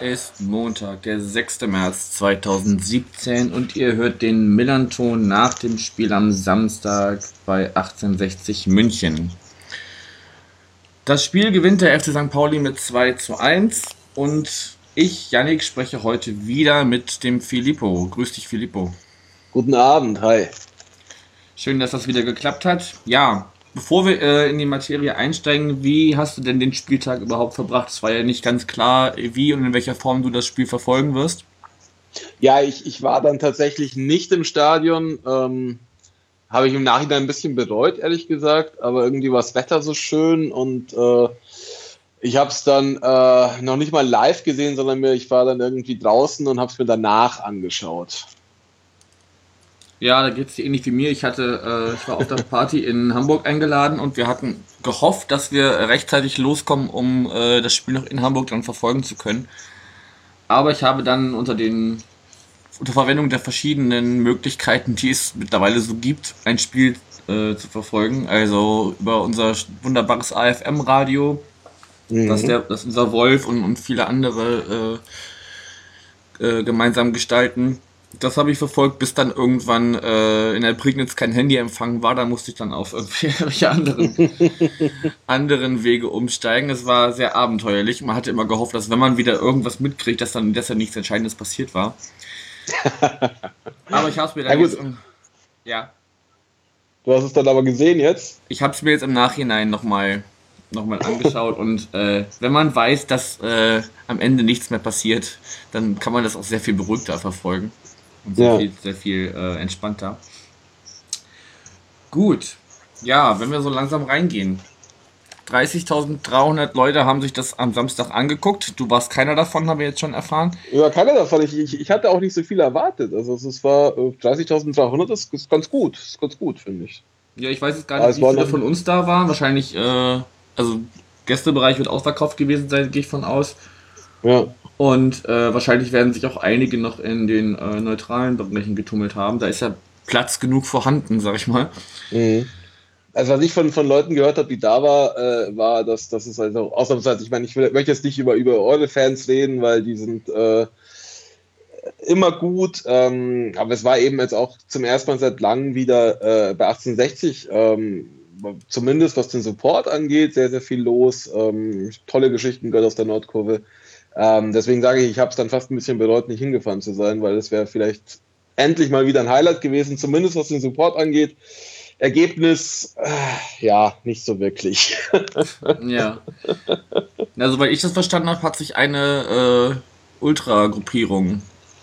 ist Montag, der 6. März 2017 und ihr hört den Millanton nach dem Spiel am Samstag bei 1860 München. Das Spiel gewinnt der FC St. Pauli mit 2 zu 1 und ich, Yannick, spreche heute wieder mit dem Filippo. Grüß dich, Filippo. Guten Abend, hi. Schön, dass das wieder geklappt hat. Ja, bevor wir äh, in die Materie einsteigen, wie hast du denn den Spieltag überhaupt verbracht? Es war ja nicht ganz klar, wie und in welcher Form du das Spiel verfolgen wirst. Ja, ich, ich war dann tatsächlich nicht im Stadion. Ähm, Habe ich im Nachhinein ein bisschen bereut, ehrlich gesagt. Aber irgendwie war das Wetter so schön und äh, ich habe es dann äh, noch nicht mal live gesehen, sondern mir, ich war dann irgendwie draußen und habe es mir danach angeschaut. Ja, da geht es dir ähnlich wie mir. Ich hatte, äh, ich war auf der Party in Hamburg eingeladen und wir hatten gehofft, dass wir rechtzeitig loskommen, um äh, das Spiel noch in Hamburg dann verfolgen zu können. Aber ich habe dann unter den unter Verwendung der verschiedenen Möglichkeiten, die es mittlerweile so gibt, ein Spiel äh, zu verfolgen. Also über unser wunderbares AFM-Radio, mhm. das, der, das unser Wolf und, und viele andere äh, äh, gemeinsam gestalten das habe ich verfolgt, bis dann irgendwann äh, in der Prignitz kein Handyempfang war. Da musste ich dann auf irgendwelche anderen, anderen Wege umsteigen. Es war sehr abenteuerlich. Man hatte immer gehofft, dass wenn man wieder irgendwas mitkriegt, dass dann ja nichts Entscheidendes passiert war. aber ich habe es mir dann ja, jetzt... Ja. Du hast es dann aber gesehen jetzt? Ich habe es mir jetzt im Nachhinein nochmal noch mal angeschaut und äh, wenn man weiß, dass äh, am Ende nichts mehr passiert, dann kann man das auch sehr viel beruhigter verfolgen und sehr ja. viel, sehr viel äh, entspannter. Gut, ja, wenn wir so langsam reingehen. 30.300 Leute haben sich das am Samstag angeguckt. Du warst keiner davon, haben wir jetzt schon erfahren. Ja, keiner davon. Ich, ich, ich hatte auch nicht so viel erwartet. Also es war 30.300, das ist ganz gut. Das ist ganz gut, finde ich. Ja, ich weiß jetzt gar nicht, wie viele von uns da waren. Wahrscheinlich, äh, also Gästebereich wird ausverkauft gewesen sein, gehe ich von aus. Ja. Und äh, wahrscheinlich werden sich auch einige noch in den äh, neutralen Bereichen getummelt haben. Da ist ja Platz genug vorhanden, sag ich mal. Mhm. Also was ich von, von Leuten gehört habe, die da war, äh, war, dass das ist also ausnahmsweise, ich meine, ich will, möchte jetzt nicht über, über eure Fans reden, weil die sind äh, immer gut, ähm, aber es war eben jetzt auch zum ersten Mal seit langem wieder äh, bei 1860, ähm, zumindest was den Support angeht, sehr, sehr viel los. Ähm, tolle Geschichten gehört aus der Nordkurve. Ähm, deswegen sage ich, ich habe es dann fast ein bisschen bereut, nicht hingefahren zu sein, weil es wäre vielleicht endlich mal wieder ein Highlight gewesen, zumindest was den Support angeht. Ergebnis, äh, ja, nicht so wirklich. ja. Also, weil ich das verstanden habe, hat sich eine äh, Ultra-Gruppierung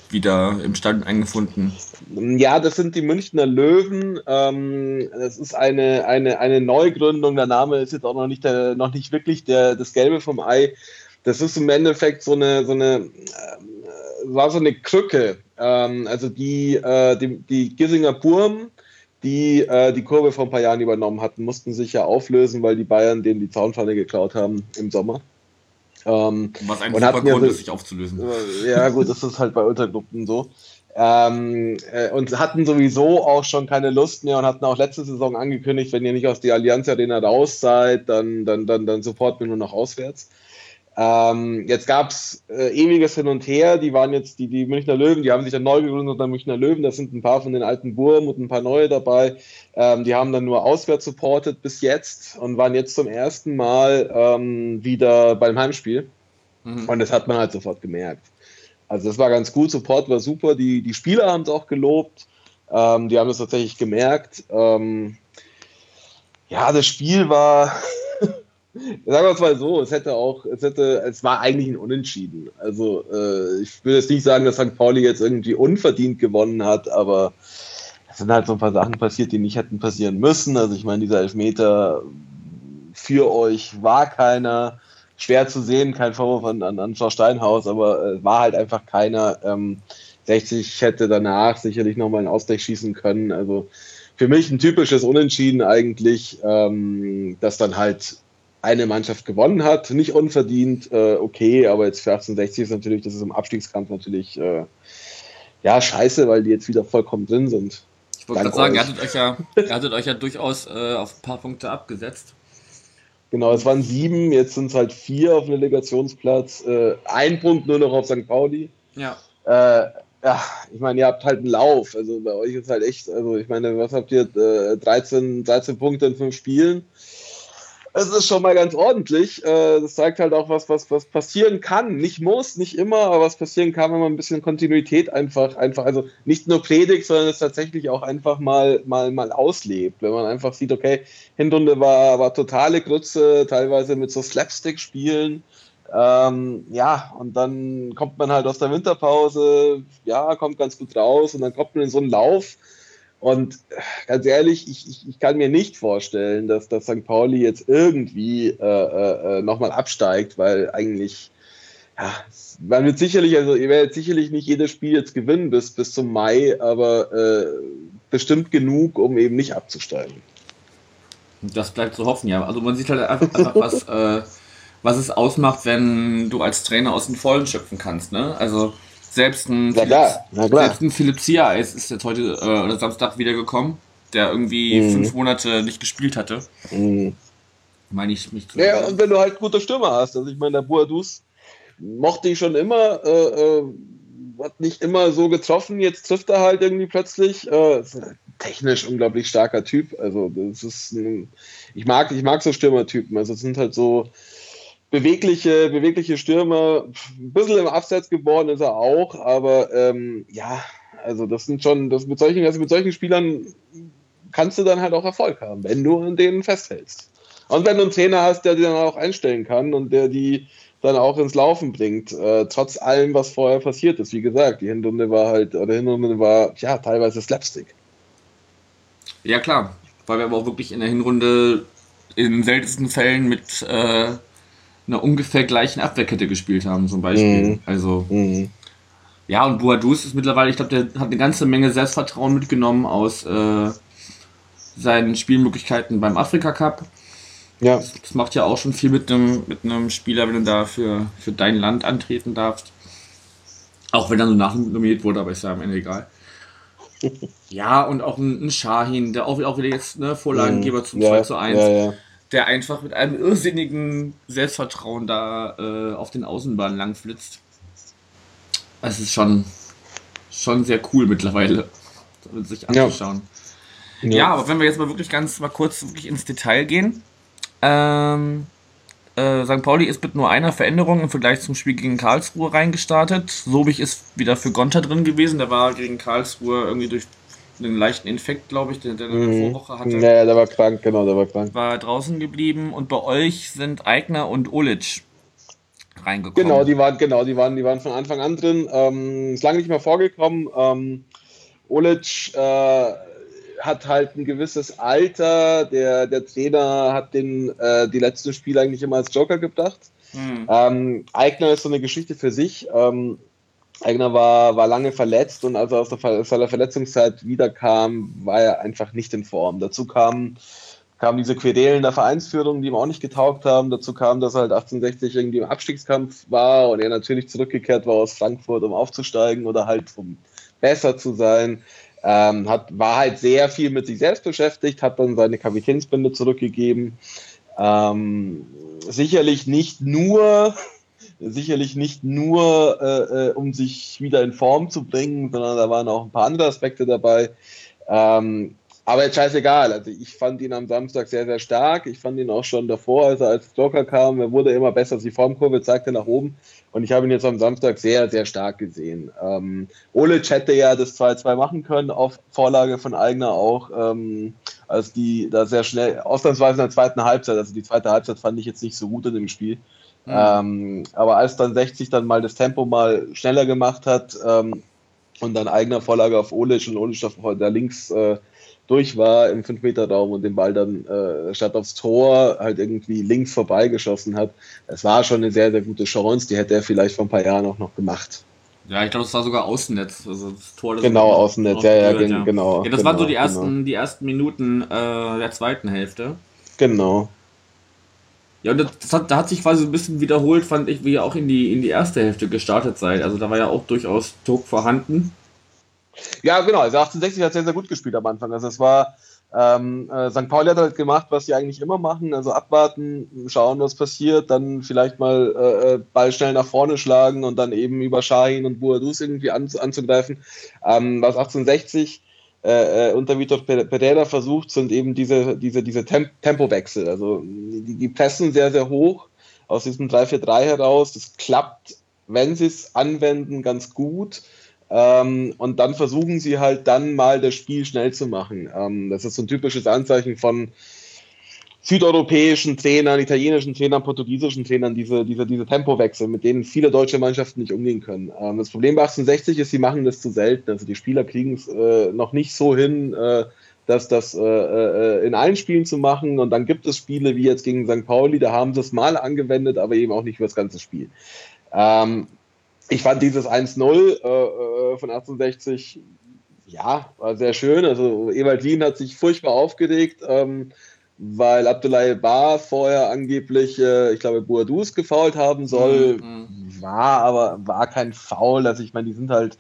wieder im Stand eingefunden. Ja, das sind die Münchner Löwen. Ähm, das ist eine, eine, eine Neugründung. Der Name ist jetzt auch noch nicht, der, noch nicht wirklich der, das Gelbe vom Ei. Das ist im Endeffekt so eine, so eine, äh, war so eine Krücke. Ähm, also die, äh, die, die Gissinger Burm, die äh, die Kurve vor ein paar Jahren übernommen hatten, mussten sich ja auflösen, weil die Bayern denen die Zaunpfanne geklaut haben im Sommer. Ähm, Was ein super Grund ja, ist, sich aufzulösen. Äh, ja, gut, das ist halt bei Untergruppen so. Ähm, äh, und hatten sowieso auch schon keine Lust mehr und hatten auch letzte Saison angekündigt, wenn ihr nicht aus der Allianz Arena raus seid, dann, dann, dann, dann support wir nur noch auswärts. Ähm, jetzt gab es äh, ewiges Hin und Her. Die waren jetzt die, die Münchner Löwen, die haben sich dann neu gegründet unter Münchner Löwen. Da sind ein paar von den alten Burm und ein paar neue dabei. Ähm, die haben dann nur auswärts supportet bis jetzt und waren jetzt zum ersten Mal ähm, wieder beim Heimspiel. Mhm. Und das hat man halt sofort gemerkt. Also das war ganz gut, Support war super. Die, die Spieler haben es auch gelobt. Ähm, die haben es tatsächlich gemerkt. Ähm, ja, das Spiel war Sagen wir es mal so, es hätte auch, es hätte, es war eigentlich ein Unentschieden. Also äh, ich will jetzt nicht sagen, dass St. Pauli jetzt irgendwie unverdient gewonnen hat, aber es sind halt so ein paar Sachen passiert, die nicht hätten passieren müssen. Also ich meine, dieser Elfmeter für euch war keiner. Schwer zu sehen, kein Vorwurf an, an, an Frau Steinhaus, aber äh, war halt einfach keiner. Ähm, 60 hätte danach sicherlich nochmal einen Ausgleich schießen können. Also für mich ein typisches Unentschieden eigentlich, ähm, das dann halt eine Mannschaft gewonnen hat, nicht unverdient, äh, okay, aber jetzt für 1860 ist natürlich, das ist im Abstiegskampf natürlich äh, ja scheiße, weil die jetzt wieder vollkommen drin sind. Ich wollte gerade sagen, ihr hattet, euch ja, ihr hattet euch ja durchaus äh, auf ein paar Punkte abgesetzt. Genau, es waren sieben, jetzt sind es halt vier auf dem Relegationsplatz. Äh, ein Punkt nur noch auf St. Pauli. Ja. Äh, ja, ich meine, ihr habt halt einen Lauf. Also bei euch ist halt echt, also ich meine, was habt ihr? Äh, 13, 13 Punkte in fünf Spielen. Es ist schon mal ganz ordentlich. Äh, das zeigt halt auch was, was, was passieren kann. Nicht muss, nicht immer, aber was passieren kann, wenn man ein bisschen Kontinuität einfach, einfach, also nicht nur predigt, sondern es tatsächlich auch einfach mal, mal, mal auslebt. Wenn man einfach sieht, okay, Hinrunde war, war totale Grütze, teilweise mit so Slapstick-Spielen. Ähm, ja, und dann kommt man halt aus der Winterpause, ja, kommt ganz gut raus und dann kommt man in so einen Lauf. Und ganz ehrlich, ich, ich, ich kann mir nicht vorstellen, dass, dass St. Pauli jetzt irgendwie äh, äh, nochmal absteigt, weil eigentlich, ja, man wird sicherlich, also ihr werdet sicherlich nicht jedes Spiel jetzt gewinnen bis, bis zum Mai, aber äh, bestimmt genug, um eben nicht abzusteigen. Das bleibt zu hoffen, ja. Also man sieht halt einfach, einfach was. Äh, was es ausmacht, wenn du als Trainer aus den Vollen schöpfen kannst. Ne? Also selbst ein, Na klar, na klar. selbst ein Philipp Ziereis ist jetzt heute äh, oder Samstag wiedergekommen, der irgendwie Mhm. fünf Monate nicht gespielt hatte. Mhm. Meine ich mich zu Ja, und wenn du halt gute Stürmer hast, also ich meine, der Boadus mochte ich schon immer, äh, äh, hat nicht immer so getroffen, jetzt trifft er halt irgendwie plötzlich. Äh, ist technisch unglaublich starker Typ. Also das ist ein, ich mag, ich mag so Stürmertypen. Also es sind halt so bewegliche, bewegliche Stürmer. Ein bisschen im Abseits geworden ist er auch, aber ähm, ja, also das sind schon, das mit solchen, also mit solchen Spielern kannst du dann halt auch Erfolg haben, wenn du an denen festhältst. Und wenn du einen Trainer hast, der die dann auch einstellen kann und der die dann auch ins Laufen bringt, äh, trotz allem, was vorher passiert ist. Wie gesagt, die Hinrunde war halt, oder Hinrunde war, ja, teilweise Slapstick. Ja, klar. Weil wir aber auch wirklich in der Hinrunde in seltensten Fällen mit äh, einer ungefähr gleichen Abwehrkette gespielt haben, zum Beispiel. Mhm. Also, Mhm. ja, und Boadus ist mittlerweile, ich glaube, der hat eine ganze Menge Selbstvertrauen mitgenommen aus äh, seinen Spielmöglichkeiten beim Afrika Cup. Ja, Das macht ja auch schon viel mit einem, mit einem Spieler, wenn du da für, für dein Land antreten darfst. Auch wenn er nur nachnominiert wurde, aber ist ja am Ende egal. Ja, und auch ein, ein Shahin, der auch, auch wieder jetzt ne, Vorlagengeber zum Mhm. ja, 2 zu 1, Ja, ja. Der einfach mit einem irrsinnigen Selbstvertrauen da äh, auf den Außenbahnen langflitzt. Es ist schon, schon sehr cool mittlerweile, sich Ja. anzuschauen. Ja. aber wenn wir jetzt mal wirklich ganz mal kurz wirklich ins Detail gehen. Ähm, äh, St. Pauli ist mit nur einer Veränderung im Vergleich zum Spiel gegen Karlsruhe reingestartet. Sobich ist wieder für Gonter drin gewesen. Der war gegen Karlsruhe irgendwie durch einen leichten Infekt, glaube ich, den der der Mhm. Vorwoche hatte, Ja, der war krank, genau, der war krank. war draußen geblieben. Und bei euch sind Eigner und Olic reingekommen. Genau, die waren, genau, die waren, die waren von Anfang an drin. Ähm, ist lange nicht mehr vorgekommen. Ähm, Olic äh, hat halt ein gewisses Alter. Der, der Trainer hat den äh, die letzten Spiele eigentlich immer als Joker gedacht. Hm. Ähm, Eigner ist so eine Geschichte für sich. Ähm, Eigner war, war lange verletzt und als er aus der, aus seiner Verletzungszeit wiederkam, war er einfach nicht in Form. Dazu kam, kamen diese Querelen der Vereinsführung, die ihm auch nicht getaugt haben. Dazu kam, dass er halt 1860 irgendwie im Abstiegskampf war und er natürlich zurückgekehrt war aus Frankfurt, um aufzusteigen oder halt um besser zu sein. Ähm, hat, war halt sehr viel mit sich selbst beschäftigt, hat dann seine Kapitänsbinde zurückgegeben. Ähm, sicherlich nicht nur, sicherlich nicht nur, äh, äh, um sich wieder in Form zu bringen, sondern da waren auch ein paar andere Aspekte dabei. Ähm, aber jetzt scheißegal. Also ich fand ihn am Samstag sehr, sehr stark. Ich fand ihn auch schon davor, als er als Joker kam. Er wurde immer besser. Die Formkurve zeigte nach oben. Und ich habe ihn jetzt am Samstag sehr, sehr stark gesehen. Ähm, Olic hätte ja das 2-2 machen können, auf Vorlage von Eigner auch, ähm, als die da sehr schnell, ausnahmsweise in der zweiten Halbzeit, also die zweite Halbzeit fand ich jetzt nicht so gut in dem Spiel. Mhm. Ähm, aber als dann 60 dann mal das Tempo mal schneller gemacht hat ähm, und dann eigener Vorlage auf Olic und Olic der links äh, durch war im 5-Meter-Raum und den Ball dann äh, statt aufs Tor halt irgendwie links vorbeigeschossen hat. Es war schon eine sehr, sehr gute Chance, die hätte er vielleicht vor ein paar Jahren auch noch gemacht. Ja, ich glaube, das war sogar Außennetz. Also das Tor, das Genau, Außennetz, ja, ja, gen- genau, Ja, das waren so genau, die ersten, die ersten Minuten äh, der zweiten Hälfte. Genau. Ja, und das, hat, da hat sich quasi ein bisschen wiederholt, fand ich, wie ihr auch in die, in die erste Hälfte gestartet seid. Also da war ja auch durchaus Druck vorhanden. Ja, genau. Also 1860 hat sehr, sehr gut gespielt am Anfang. Also es war, ähm, äh, St. Pauli hat halt gemacht, was sie eigentlich immer machen. Also abwarten, schauen, was passiert, dann vielleicht mal äh, äh Ball schnell nach vorne schlagen und dann eben über Shahin und Boadus irgendwie an, anzugreifen. Ähm, was 1860 äh, äh, unter Vitor Pereira versucht, sind eben diese, diese, diese Temp Tempowechsel. Also die, die pressen sehr, sehr hoch aus diesem 3-4-3 heraus. Das klappt, wenn sie es anwenden, ganz gut. Ähm, und dann versuchen sie halt dann mal das Spiel schnell zu machen. Ähm, das ist so ein typisches Anzeichen von südeuropäischen Trainern, italienischen Trainern, portugiesischen Trainern, diese, diese, diese Tempowechsel, mit denen viele deutsche Mannschaften nicht umgehen können. Ähm, das Problem bei 1860 ist, sie machen das zu selten. Also die Spieler kriegen es äh, noch nicht so hin, äh, dass das äh, äh, in allen Spielen zu machen. Und dann gibt es Spiele wie jetzt gegen St. Pauli, da haben sie es mal angewendet, aber eben auch nicht für das ganze Spiel. Ähm, ich fand dieses 1-0 äh, äh, von 1860 ja, war sehr schön. Also Ewald Wien hat sich furchtbar aufgeregt. Ähm, weil Abdoulaye Bar vorher angeblich, äh, ich glaube, Boadus gefault haben soll. Mhm. War aber war kein Foul. Also ich meine, die sind halt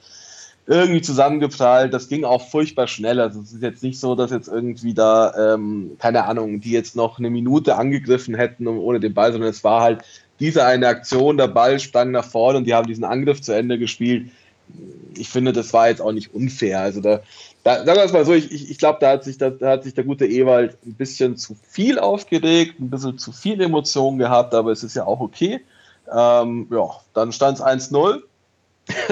irgendwie zusammengeprallt. Das ging auch furchtbar schnell. Also es ist jetzt nicht so, dass jetzt irgendwie da, ähm, keine Ahnung, die jetzt noch eine Minute angegriffen hätten ohne den Ball, sondern es war halt diese eine Aktion, der Ball sprang nach vorne und die haben diesen Angriff zu Ende gespielt. Ich finde, das war jetzt auch nicht unfair. Also da, da, sagen wir es mal so, ich, ich, ich glaube, da, hat sich, da, da hat sich der gute Ewald ein bisschen zu viel aufgeregt, ein bisschen zu viel Emotionen gehabt, aber es ist ja auch okay. Ähm, ja, dann stand es 1-0.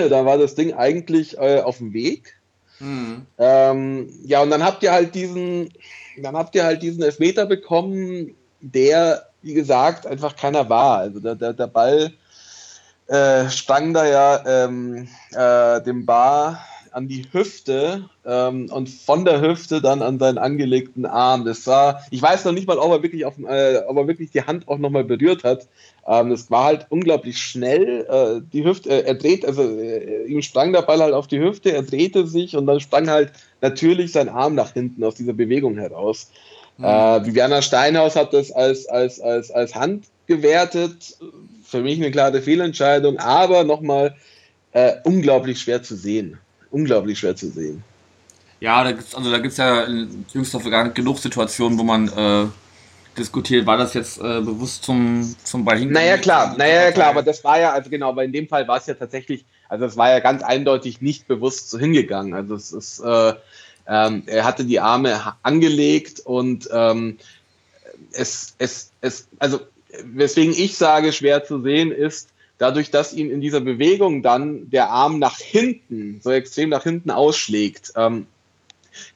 da war das Ding eigentlich äh, auf dem Weg. Mhm. Ähm, ja, und dann habt ihr halt diesen, dann habt ihr halt diesen Elfmeter bekommen, der, wie gesagt, einfach keiner war. Also der, der, der Ball äh, sprang da ja ähm, äh, dem Bar an die Hüfte ähm, und von der Hüfte dann an seinen angelegten Arm. Das war, ich weiß noch nicht mal, ob er wirklich, auf, äh, ob er wirklich die Hand auch nochmal berührt hat. Ähm, das war halt unglaublich schnell. Äh, die Hüfte, äh, er dreht, also äh, ihm sprang der Ball halt auf die Hüfte, er drehte sich und dann sprang halt natürlich sein Arm nach hinten aus dieser Bewegung heraus. Mhm. Äh, Viviana Steinhaus hat das als, als, als, als Hand gewertet. Für mich eine klare Fehlentscheidung, aber nochmal äh, unglaublich schwer zu sehen unglaublich schwer zu sehen. Ja, da gibt's, also da gibt es ja in jüngster Vergangenheit genug Situationen, wo man äh, diskutiert, war das jetzt äh, bewusst zum, zum Ball Naja, klar, naja, klar, aber das war ja, also genau, aber in dem Fall war es ja tatsächlich, also es war ja ganz eindeutig nicht bewusst so hingegangen. Also es ist, äh, ähm, er hatte die Arme angelegt und ähm, es, es, es, also weswegen ich sage, schwer zu sehen ist, dadurch, dass ihm in dieser Bewegung dann der Arm nach hinten, so extrem nach hinten ausschlägt, ähm,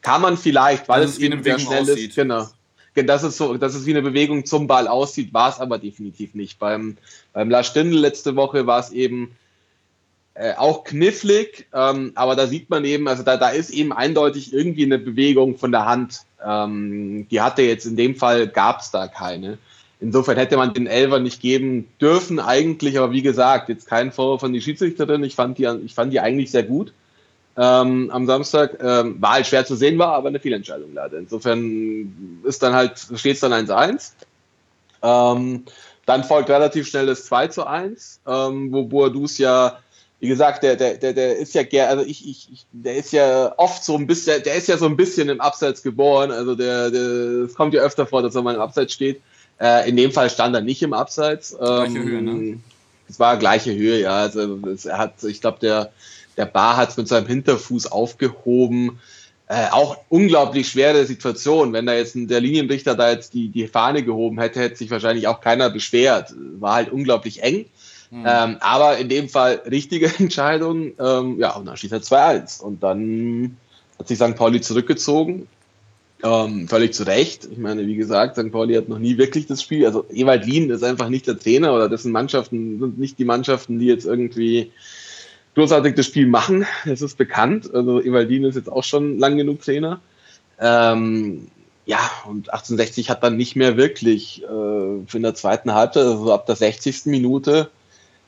kann man vielleicht, weil es ihm sehr schnell aussieht. ist, genau, dass es so, dass es wie eine Bewegung zum Ball aussieht, war es aber definitiv nicht. Beim, beim La Stindl letzte Woche war es eben äh, auch knifflig, ähm, aber da sieht man eben, also da, da ist eben eindeutig irgendwie eine Bewegung von der Hand. Ähm, die hatte jetzt in dem Fall gab es da keine. Insofern hätte man den Elver nicht geben dürfen eigentlich, aber wie gesagt, jetzt kein Vorwurf von die Schiedsrichterin. Ich fand die, ich fand die eigentlich sehr gut ähm, am Samstag. Ähm, war halt schwer zu sehen, war aber eine Fehlentscheidung leider. Insofern ist dann halt, steht es dann 1-1. Ähm, dann folgt relativ schnell das 2 zu 1, ähm, wo Boadus ja, wie gesagt, der, der, der, der ist ja also ich, ich, der ist ja oft so ein bisschen, der ist ja so ein bisschen im Abseits geboren. Also der, der, es kommt ja öfter vor, dass er mal im Abseits steht. Äh, in dem Fall stand er nicht im Abseits. Ähm, gleiche Höhe, ne? Es war gleiche Höhe, ja. Also es, er hat, ich glaube, der, der Bar hat es mit seinem Hinterfuß aufgehoben. Äh, auch unglaublich schwere Situation. Wenn da jetzt der Linienrichter da jetzt die, die Fahne gehoben hätte, hätte sich wahrscheinlich auch keiner beschwert. War halt unglaublich eng. Mhm. Ähm, aber in dem Fall richtige Entscheidung. Ähm, ja, und dann steht er 2-1. Und dann hat sich St. Pauli zurückgezogen. Ähm, völlig zu Recht. Ich meine, wie gesagt, St. Pauli hat noch nie wirklich das Spiel. Also Ewald Lien ist einfach nicht der Trainer oder dessen Mannschaften sind nicht die Mannschaften, die jetzt irgendwie großartig das Spiel machen. Das ist bekannt. Also Ewald Lien ist jetzt auch schon lang genug Trainer. Ähm, ja, und 1860 hat dann nicht mehr wirklich äh, in der zweiten Halbzeit, also ab der 60. Minute,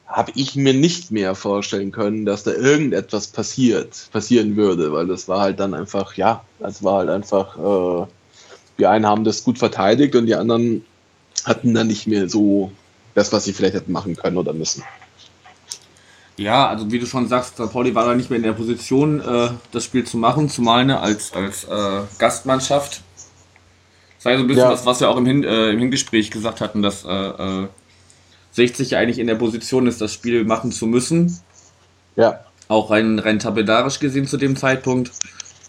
habe ich mir nicht mehr vorstellen können, dass da irgendetwas passiert, passieren würde, weil das war halt dann einfach, ja, es war halt einfach, äh, die einen haben das gut verteidigt und die anderen hatten dann nicht mehr so das, was sie vielleicht hätten machen können oder müssen. Ja, also wie du schon sagst, St. Pauli war da nicht mehr in der Position, äh, das Spiel zu machen, zumal ne, als, als äh, Gastmannschaft. Das war ja so ein bisschen ja. was, was wir auch im, Hin äh, im Hingespräch gesagt hatten, dass äh, 60 äh, ja eigentlich in der Position ist, das Spiel machen zu müssen. Ja. Auch rein, rein tabellarisch gesehen zu dem Zeitpunkt.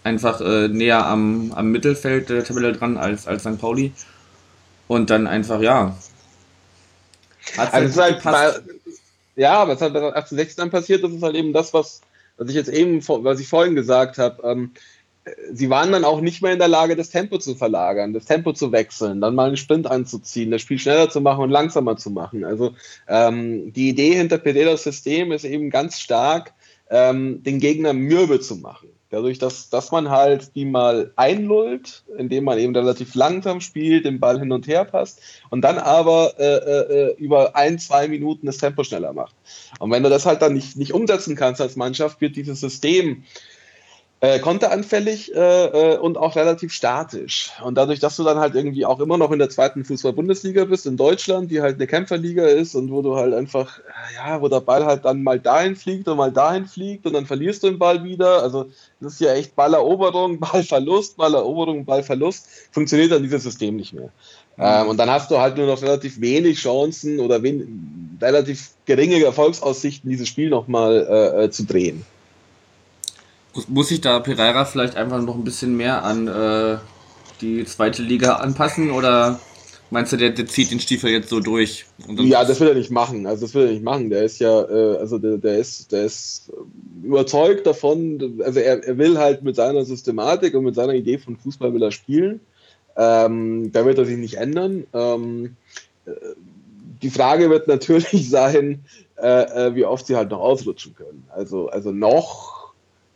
Einfach äh, näher am, am Mittelfeld der Tabelle dran als, als St. Pauli. Und dann einfach, ja. Hat's also halt, halt ja, aber es hat bei 1860 dann passiert, das ist halt eben das, was, was ich jetzt eben, was ich vorhin gesagt habe. Ähm, sie waren dann auch nicht mehr in der Lage, das Tempo zu verlagern, das Tempo zu wechseln, dann mal einen Sprint anzuziehen, das Spiel schneller zu machen und langsamer zu machen. Also ähm, die Idee hinter Perelos System ist eben ganz stark, ähm, den Gegner mürbe zu machen. Dadurch, dass, dass man halt die mal einlullt, indem man eben relativ langsam spielt, den Ball hin und her passt und dann aber äh, äh, über ein, zwei Minuten das Tempo schneller macht. Und wenn du das halt dann nicht, nicht umsetzen kannst als Mannschaft, wird dieses System äh, konteranfällig äh, äh, und auch relativ statisch. Und dadurch, dass du dann halt irgendwie auch immer noch in der zweiten Fußball-Bundesliga bist, in Deutschland, die halt eine Kämpferliga ist und wo du halt einfach, äh, ja, wo der Ball halt dann mal dahin fliegt und mal dahin fliegt und dann verlierst du den Ball wieder. Also das ist ja echt Balleroberung, Ballverlust, Balleroberung, Ballverlust. Funktioniert dann dieses System nicht mehr. Ähm, und dann hast du halt nur noch relativ wenig Chancen oder wen relativ geringe Erfolgsaussichten, dieses Spiel nochmal äh, äh, zu drehen. Muss sich da Pereira vielleicht einfach noch ein bisschen mehr an äh, die zweite Liga anpassen oder meinst du, der, der zieht den Stiefel jetzt so durch? ja, das will er nicht machen. Also das will er nicht machen. Der ist ja, äh, also der, der ist, der ist überzeugt davon, also er, er will halt mit seiner Systematik und mit seiner Idee von Fußball will er spielen. Ähm, da wird er sich nicht ändern. Ähm, äh, die Frage wird natürlich sein, äh, äh, wie oft sie halt noch ausrutschen können. Also, also noch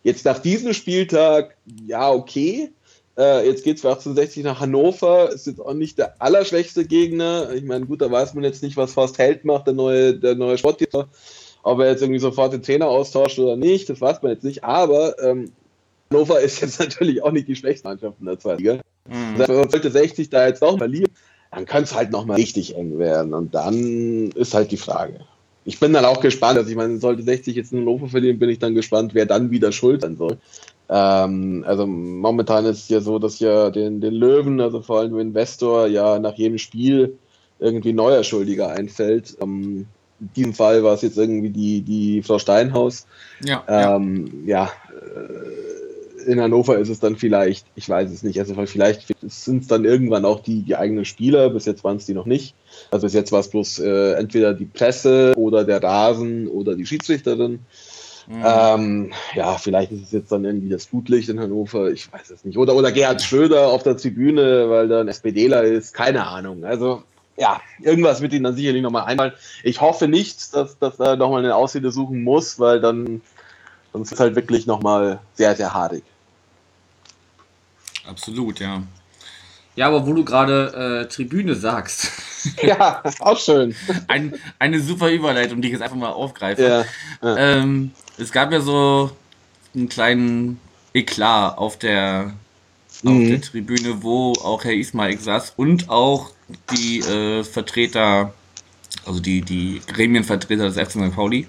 Jetzt nach diesem Spieltag, ja, okay. Äh, jetzt geht es für 1860 nach Hannover. Ist jetzt auch nicht der allerschwächste Gegner. Ich meine, gut, da weiß man jetzt nicht, was Horst Held macht, der neue, der neue Sportdirektor. Ob er jetzt irgendwie sofort den Trainer austauscht oder nicht, das weiß man jetzt nicht. Aber ähm, Hannover ist jetzt natürlich auch nicht die schwächste Mannschaft in der zweiten Liga. Mhm. Also, sollte 60 da jetzt noch verlieren, dann könnte es halt nochmal richtig eng werden. Und dann ist halt die Frage ich bin dann auch gespannt. Also ich meine, sollte 60 jetzt in Hannover verlieren, bin ich dann gespannt, wer dann wieder schuld sein soll. Ähm, also momentan ist es ja so, dass ja den, den Löwen, also vor allem Investor, ja nach jedem Spiel irgendwie neuer Schuldiger einfällt. Ähm, in diesem Fall war es jetzt irgendwie die, die Frau Steinhaus. Ja. Ähm, ja, ja äh, in Hannover ist es dann vielleicht, ich weiß es nicht, also vielleicht sind es dann irgendwann auch die, die eigenen Spieler, bis jetzt waren es die noch nicht. Also bis jetzt war es bloß äh, entweder die Presse oder der Rasen oder die Schiedsrichterin. Mhm. Ähm, ja, vielleicht ist es jetzt dann irgendwie das Flutlicht in Hannover, ich weiß es nicht. Oder, oder Gerhard Schröder auf der Tribüne, weil da ein SPDler ist, keine Ahnung. Also ja, irgendwas wird ihnen dann sicherlich nochmal einfallen. Ich hoffe nicht, dass, dass er nochmal eine Ausrede suchen muss, weil dann sonst ist es halt wirklich nochmal sehr, sehr haarig. Absolut, ja. Ja, aber wo du gerade äh, Tribüne sagst. ja, auch schön. Ein, eine super Überleitung, die ich jetzt einfach mal aufgreife. Ja, ja. Ähm, es gab ja so einen kleinen Eklat auf der, mhm. auf der Tribüne, wo auch Herr Ismail saß und auch die äh, Vertreter, also die, die Gremienvertreter des FC St. Pauli.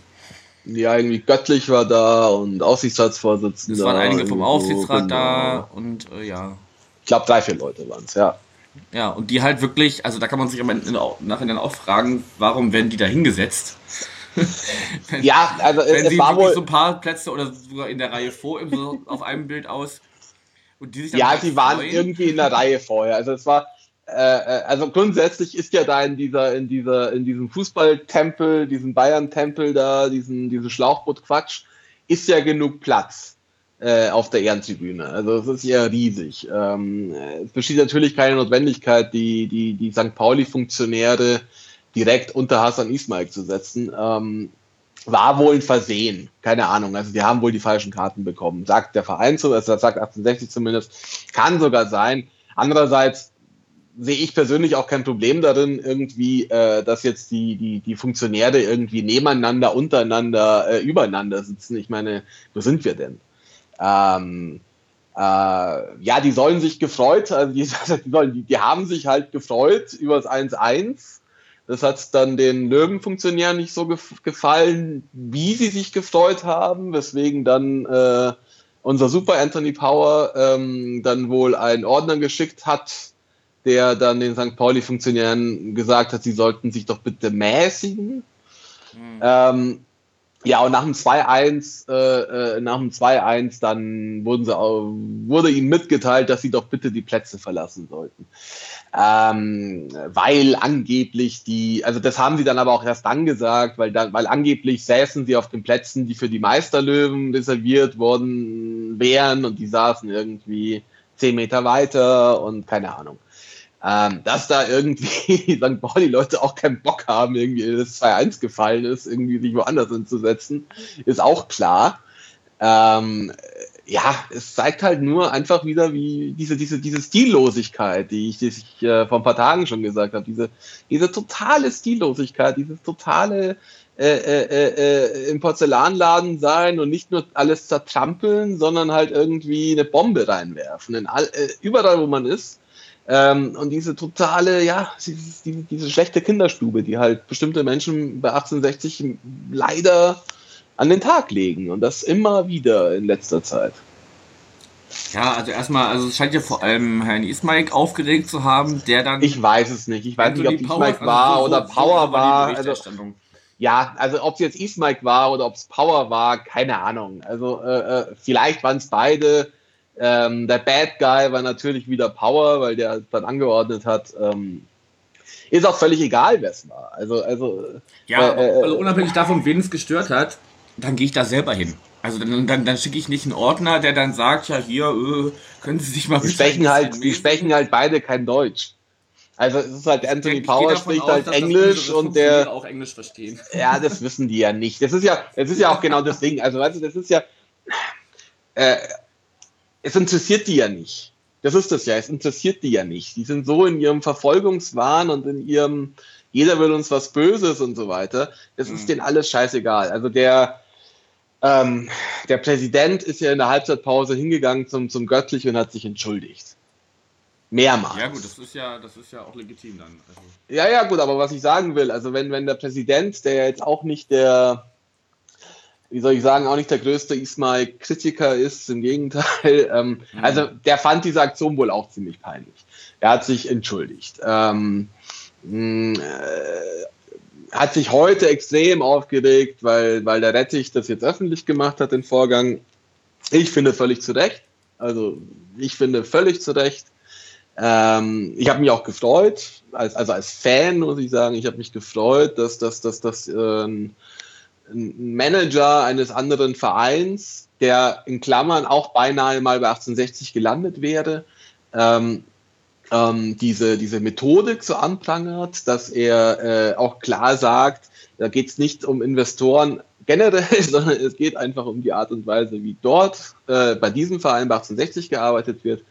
Ja, irgendwie göttlich war da und Aufsichtsratsvorsitzender. Es waren einige vom Aufsichtsrat genau. da und äh, ja. Ich glaube, drei, vier Leute waren es, ja. Ja, und die halt wirklich, also da kann man sich aber nachher auch fragen, warum werden die da hingesetzt? wenn, ja, also wenn sie war wohl so ein paar Plätze oder sogar in der Reihe vor so auf einem Bild aus. Und die sich dann ja, halt sie waren irgendwie in der Reihe vorher. Also es war, also grundsätzlich ist ja da in dieser, in dieser, in diesem Fußballtempel, diesem Bayern-Tempel da, diesen, diesen Schlauchboot-Quatsch, ist ja genug Platz äh, auf der Ehrentribüne. Also es ist ja riesig. Ähm, es besteht natürlich keine Notwendigkeit, die, die, die St. Pauli-Funktionäre direkt unter Hassan Ismail zu setzen. Ähm, war wohl ein Versehen, keine Ahnung. Also die haben wohl die falschen Karten bekommen, sagt der Verein so, also sagt 1860 zumindest. Kann sogar sein. Andererseits sehe ich persönlich auch kein Problem darin, irgendwie, äh, dass jetzt die, die, die Funktionäre irgendwie nebeneinander, untereinander, äh, übereinander sitzen. Ich meine, wo sind wir denn? Ähm, äh, ja, die sollen sich gefreut, also die, die, sollen, die, die haben sich halt gefreut über das 1-1 Das hat dann den Löwenfunktionären nicht so gef gefallen, wie sie sich gefreut haben, weswegen dann äh, unser Super Anthony Power ähm, dann wohl einen Ordner geschickt hat, der dann den St. Pauli-Funktionären gesagt hat, sie sollten sich doch bitte mäßigen. Mhm. Ähm, ja, und nach dem 2-1, äh, äh, nach dem 2-1, dann wurden sie, wurde ihnen mitgeteilt, dass sie doch bitte die Plätze verlassen sollten ähm, weil angeblich die, also das haben sie dann aber auch erst dann gesagt, weil, dann, weil angeblich säßen sie auf den Plätzen, die für die Meisterlöwen reserviert worden wären und die saßen irgendwie zehn Meter weiter und keine Ahnung. Ähm, dass da irgendwie St. Pauli-Leute auch keinen Bock haben, irgendwie das 2-1 gefallen ist, irgendwie sich woanders hinzusetzen, ist auch klar. Ähm, ja, es zeigt halt nur einfach wieder, wie diese, diese, diese Stillosigkeit, die ich, die ich äh, vor ein paar Tagen schon gesagt habe, diese, diese totale Stillosigkeit, dieses totale äh, äh, äh, im Porzellanladen sein und nicht nur alles zertrampeln, sondern halt irgendwie eine Bombe reinwerfen. In all, äh, überall, wo man ist. Ähm, und diese totale, ja, diese, diese schlechte Kinderstube, die halt bestimmte Menschen bei 1860 leider an den Tag legen und das immer wieder in letzter Zeit. Ja, also erstmal, also es scheint ja vor allem Herrn Ismaik aufgeregt zu haben, der dann. Ich weiß es nicht. Ich weiß nicht, ob Ismaik also war also, oder Power war. Also, ja, also ob es jetzt Ismaik war oder ob es Power war, keine Ahnung. Also äh, äh vielleicht waren es beide. Ähm, der Bad Guy war natürlich wieder Power, weil der dann angeordnet hat. Ähm, ist auch völlig egal, wer es war. Also, also, ja, äh, äh also unabhängig davon, wen es gestört hat, dann gehe ich da selber hin. Also dann, dann, dann schicke ich nicht einen Ordner, der dann sagt, ja hier, äh, können Sie sich mal... Die sprechen, halt, die sprechen halt beide kein Deutsch. Also es ist halt Anthony Power spricht aus, halt Englisch und der auch Englisch verstehen. Ja, das wissen die ja nicht. Das ist ja, das ist ja auch genau das Ding. Also weißt du, das ist ja, äh, es interessiert die ja nicht. Das ist das ja. Es interessiert die ja nicht. Die sind so in ihrem Verfolgungswahn und in ihrem, jeder will uns was Böses und so weiter. Das mhm. ist denen alles scheißegal. Also der ähm, der Präsident ist ja in der Halbzeitpause hingegangen zum, zum Göttlich und hat sich entschuldigt. Mehrmals. Ja, gut, das ist ja, das ist ja auch legitim dann. Also. Ja, ja, gut, aber was ich sagen will, also wenn, wenn der Präsident, der ja jetzt auch nicht der, wie soll ich sagen, auch nicht der größte Ismail-Kritiker ist, im Gegenteil, ähm, mhm. also der fand diese Aktion wohl auch ziemlich peinlich. Er hat sich entschuldigt. Ähm, mh, äh, hat sich heute extrem aufgeregt, weil, weil der Rettich das jetzt öffentlich gemacht hat, den Vorgang. Ich finde völlig zu Recht. Also ich finde völlig zu Recht. Ähm, ich habe mich auch gefreut, als, also als Fan muss ich sagen, ich habe mich gefreut, dass, dass, dass, dass äh, ein Manager eines anderen Vereins, der in Klammern auch beinahe mal bei 1860 gelandet wäre, ähm, ähm, diese, diese Methodik so anprangert, dass er äh, auch klar sagt, da geht es nicht um Investoren generell, sondern es geht einfach um die Art und Weise, wie dort äh, bei diesem Verein bei 1860 gearbeitet wird.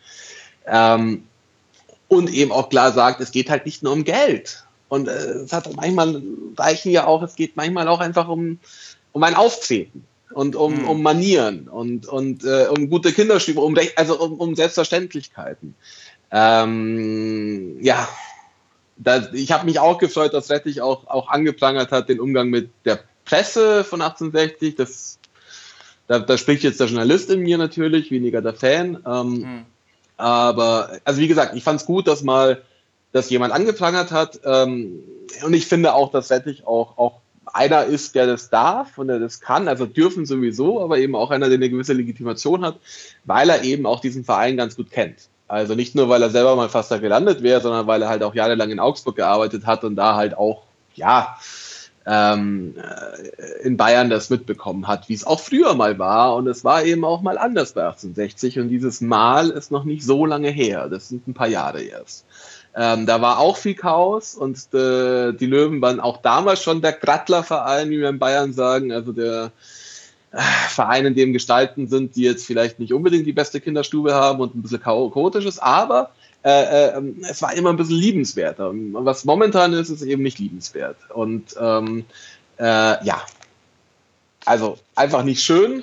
Ähm, und eben auch klar sagt, es geht halt nicht nur um Geld. Und äh, es hat manchmal reichen ja auch, es geht manchmal auch einfach um, um ein Auftreten und um, mhm. um Manieren und, und äh, um gute Kinderstübe, um, also um, um Selbstverständlichkeiten. Ähm, ja, da, ich habe mich auch gefreut, dass Rettich auch, auch angeprangert hat, den Umgang mit der Presse von 1860. Das, da, da spricht jetzt der Journalist in mir natürlich, weniger der Fan. Ähm, mhm. Aber, also wie gesagt, ich fand es gut, dass mal dass jemand angeprangert hat. Ähm, und ich finde auch, dass Rettich auch, auch einer ist, der das darf und der das kann, also dürfen sowieso, aber eben auch einer, der eine gewisse Legitimation hat, weil er eben auch diesen Verein ganz gut kennt. Also nicht nur, weil er selber mal fast da gelandet wäre, sondern weil er halt auch jahrelang in Augsburg gearbeitet hat und da halt auch, ja, ähm, äh, in Bayern das mitbekommen hat, wie es auch früher mal war. Und es war eben auch mal anders bei 1860. Und dieses Mal ist noch nicht so lange her. Das sind ein paar Jahre erst. Ähm, da war auch viel Chaos und äh, die Löwen waren auch damals schon der Grattler-Verein, wie wir in Bayern sagen. Also der Vereine, in dem Gestalten sind, die jetzt vielleicht nicht unbedingt die beste Kinderstube haben und ein bisschen chaotisch ist, aber äh, äh, es war immer ein bisschen liebenswerter. Und was momentan ist, ist eben nicht liebenswert. Und ähm, äh, ja, also einfach nicht schön.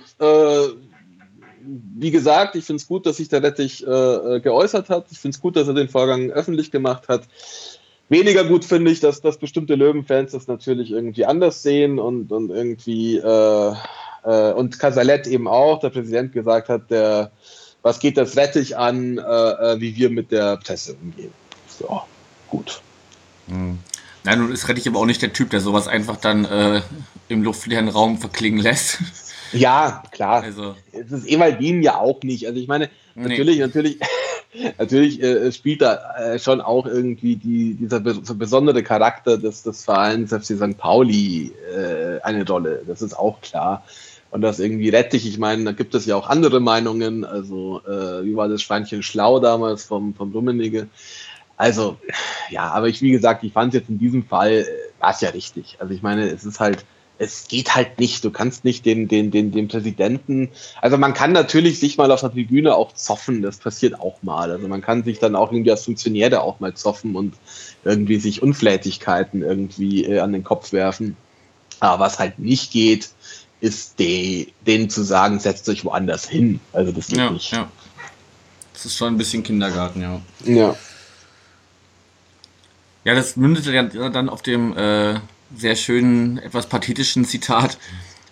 Äh, wie gesagt, ich finde es gut, dass sich der Rettich äh, geäußert hat. Ich finde es gut, dass er den Vorgang öffentlich gemacht hat. Weniger gut finde ich, dass, dass bestimmte Löwenfans das natürlich irgendwie anders sehen und, und irgendwie äh, äh, und Casalet eben auch, der Präsident gesagt hat, der was geht das Rettich an, äh, äh, wie wir mit der Presse umgehen. So, gut. Mhm. Nein, nun ist Rettich aber auch nicht der Typ, der sowas einfach dann äh, im luftleeren Raum verklingen lässt. Ja, klar. Also. Es ist Ewaldin ja auch nicht. Also ich meine, nee. natürlich, natürlich, natürlich äh, spielt da äh, schon auch irgendwie die, dieser besondere Charakter des, des Vereins FC St. Pauli äh, eine Rolle. Das ist auch klar. Und das irgendwie rettig. Ich meine, da gibt es ja auch andere Meinungen. Also, äh, wie war das Schweinchen schlau damals vom, vom Rummenigge? Also, ja, aber ich, wie gesagt, ich fand es jetzt in diesem Fall, äh, war es ja richtig. Also, ich meine, es ist halt, es geht halt nicht. Du kannst nicht den, den, den, den Präsidenten, also man kann natürlich sich mal auf der Tribüne auch zoffen, das passiert auch mal. Also man kann sich dann auch irgendwie als Funktionär da auch mal zoffen und irgendwie sich Unflätigkeiten irgendwie äh, an den Kopf werfen. Aber was halt nicht geht, ist die, denen zu sagen, setzt euch woanders hin. Also das geht ja, nicht. Ja. Das ist schon ein bisschen Kindergarten, ja. Ja. Ja, das mündete ja dann auf dem äh, sehr schönen, etwas pathetischen Zitat.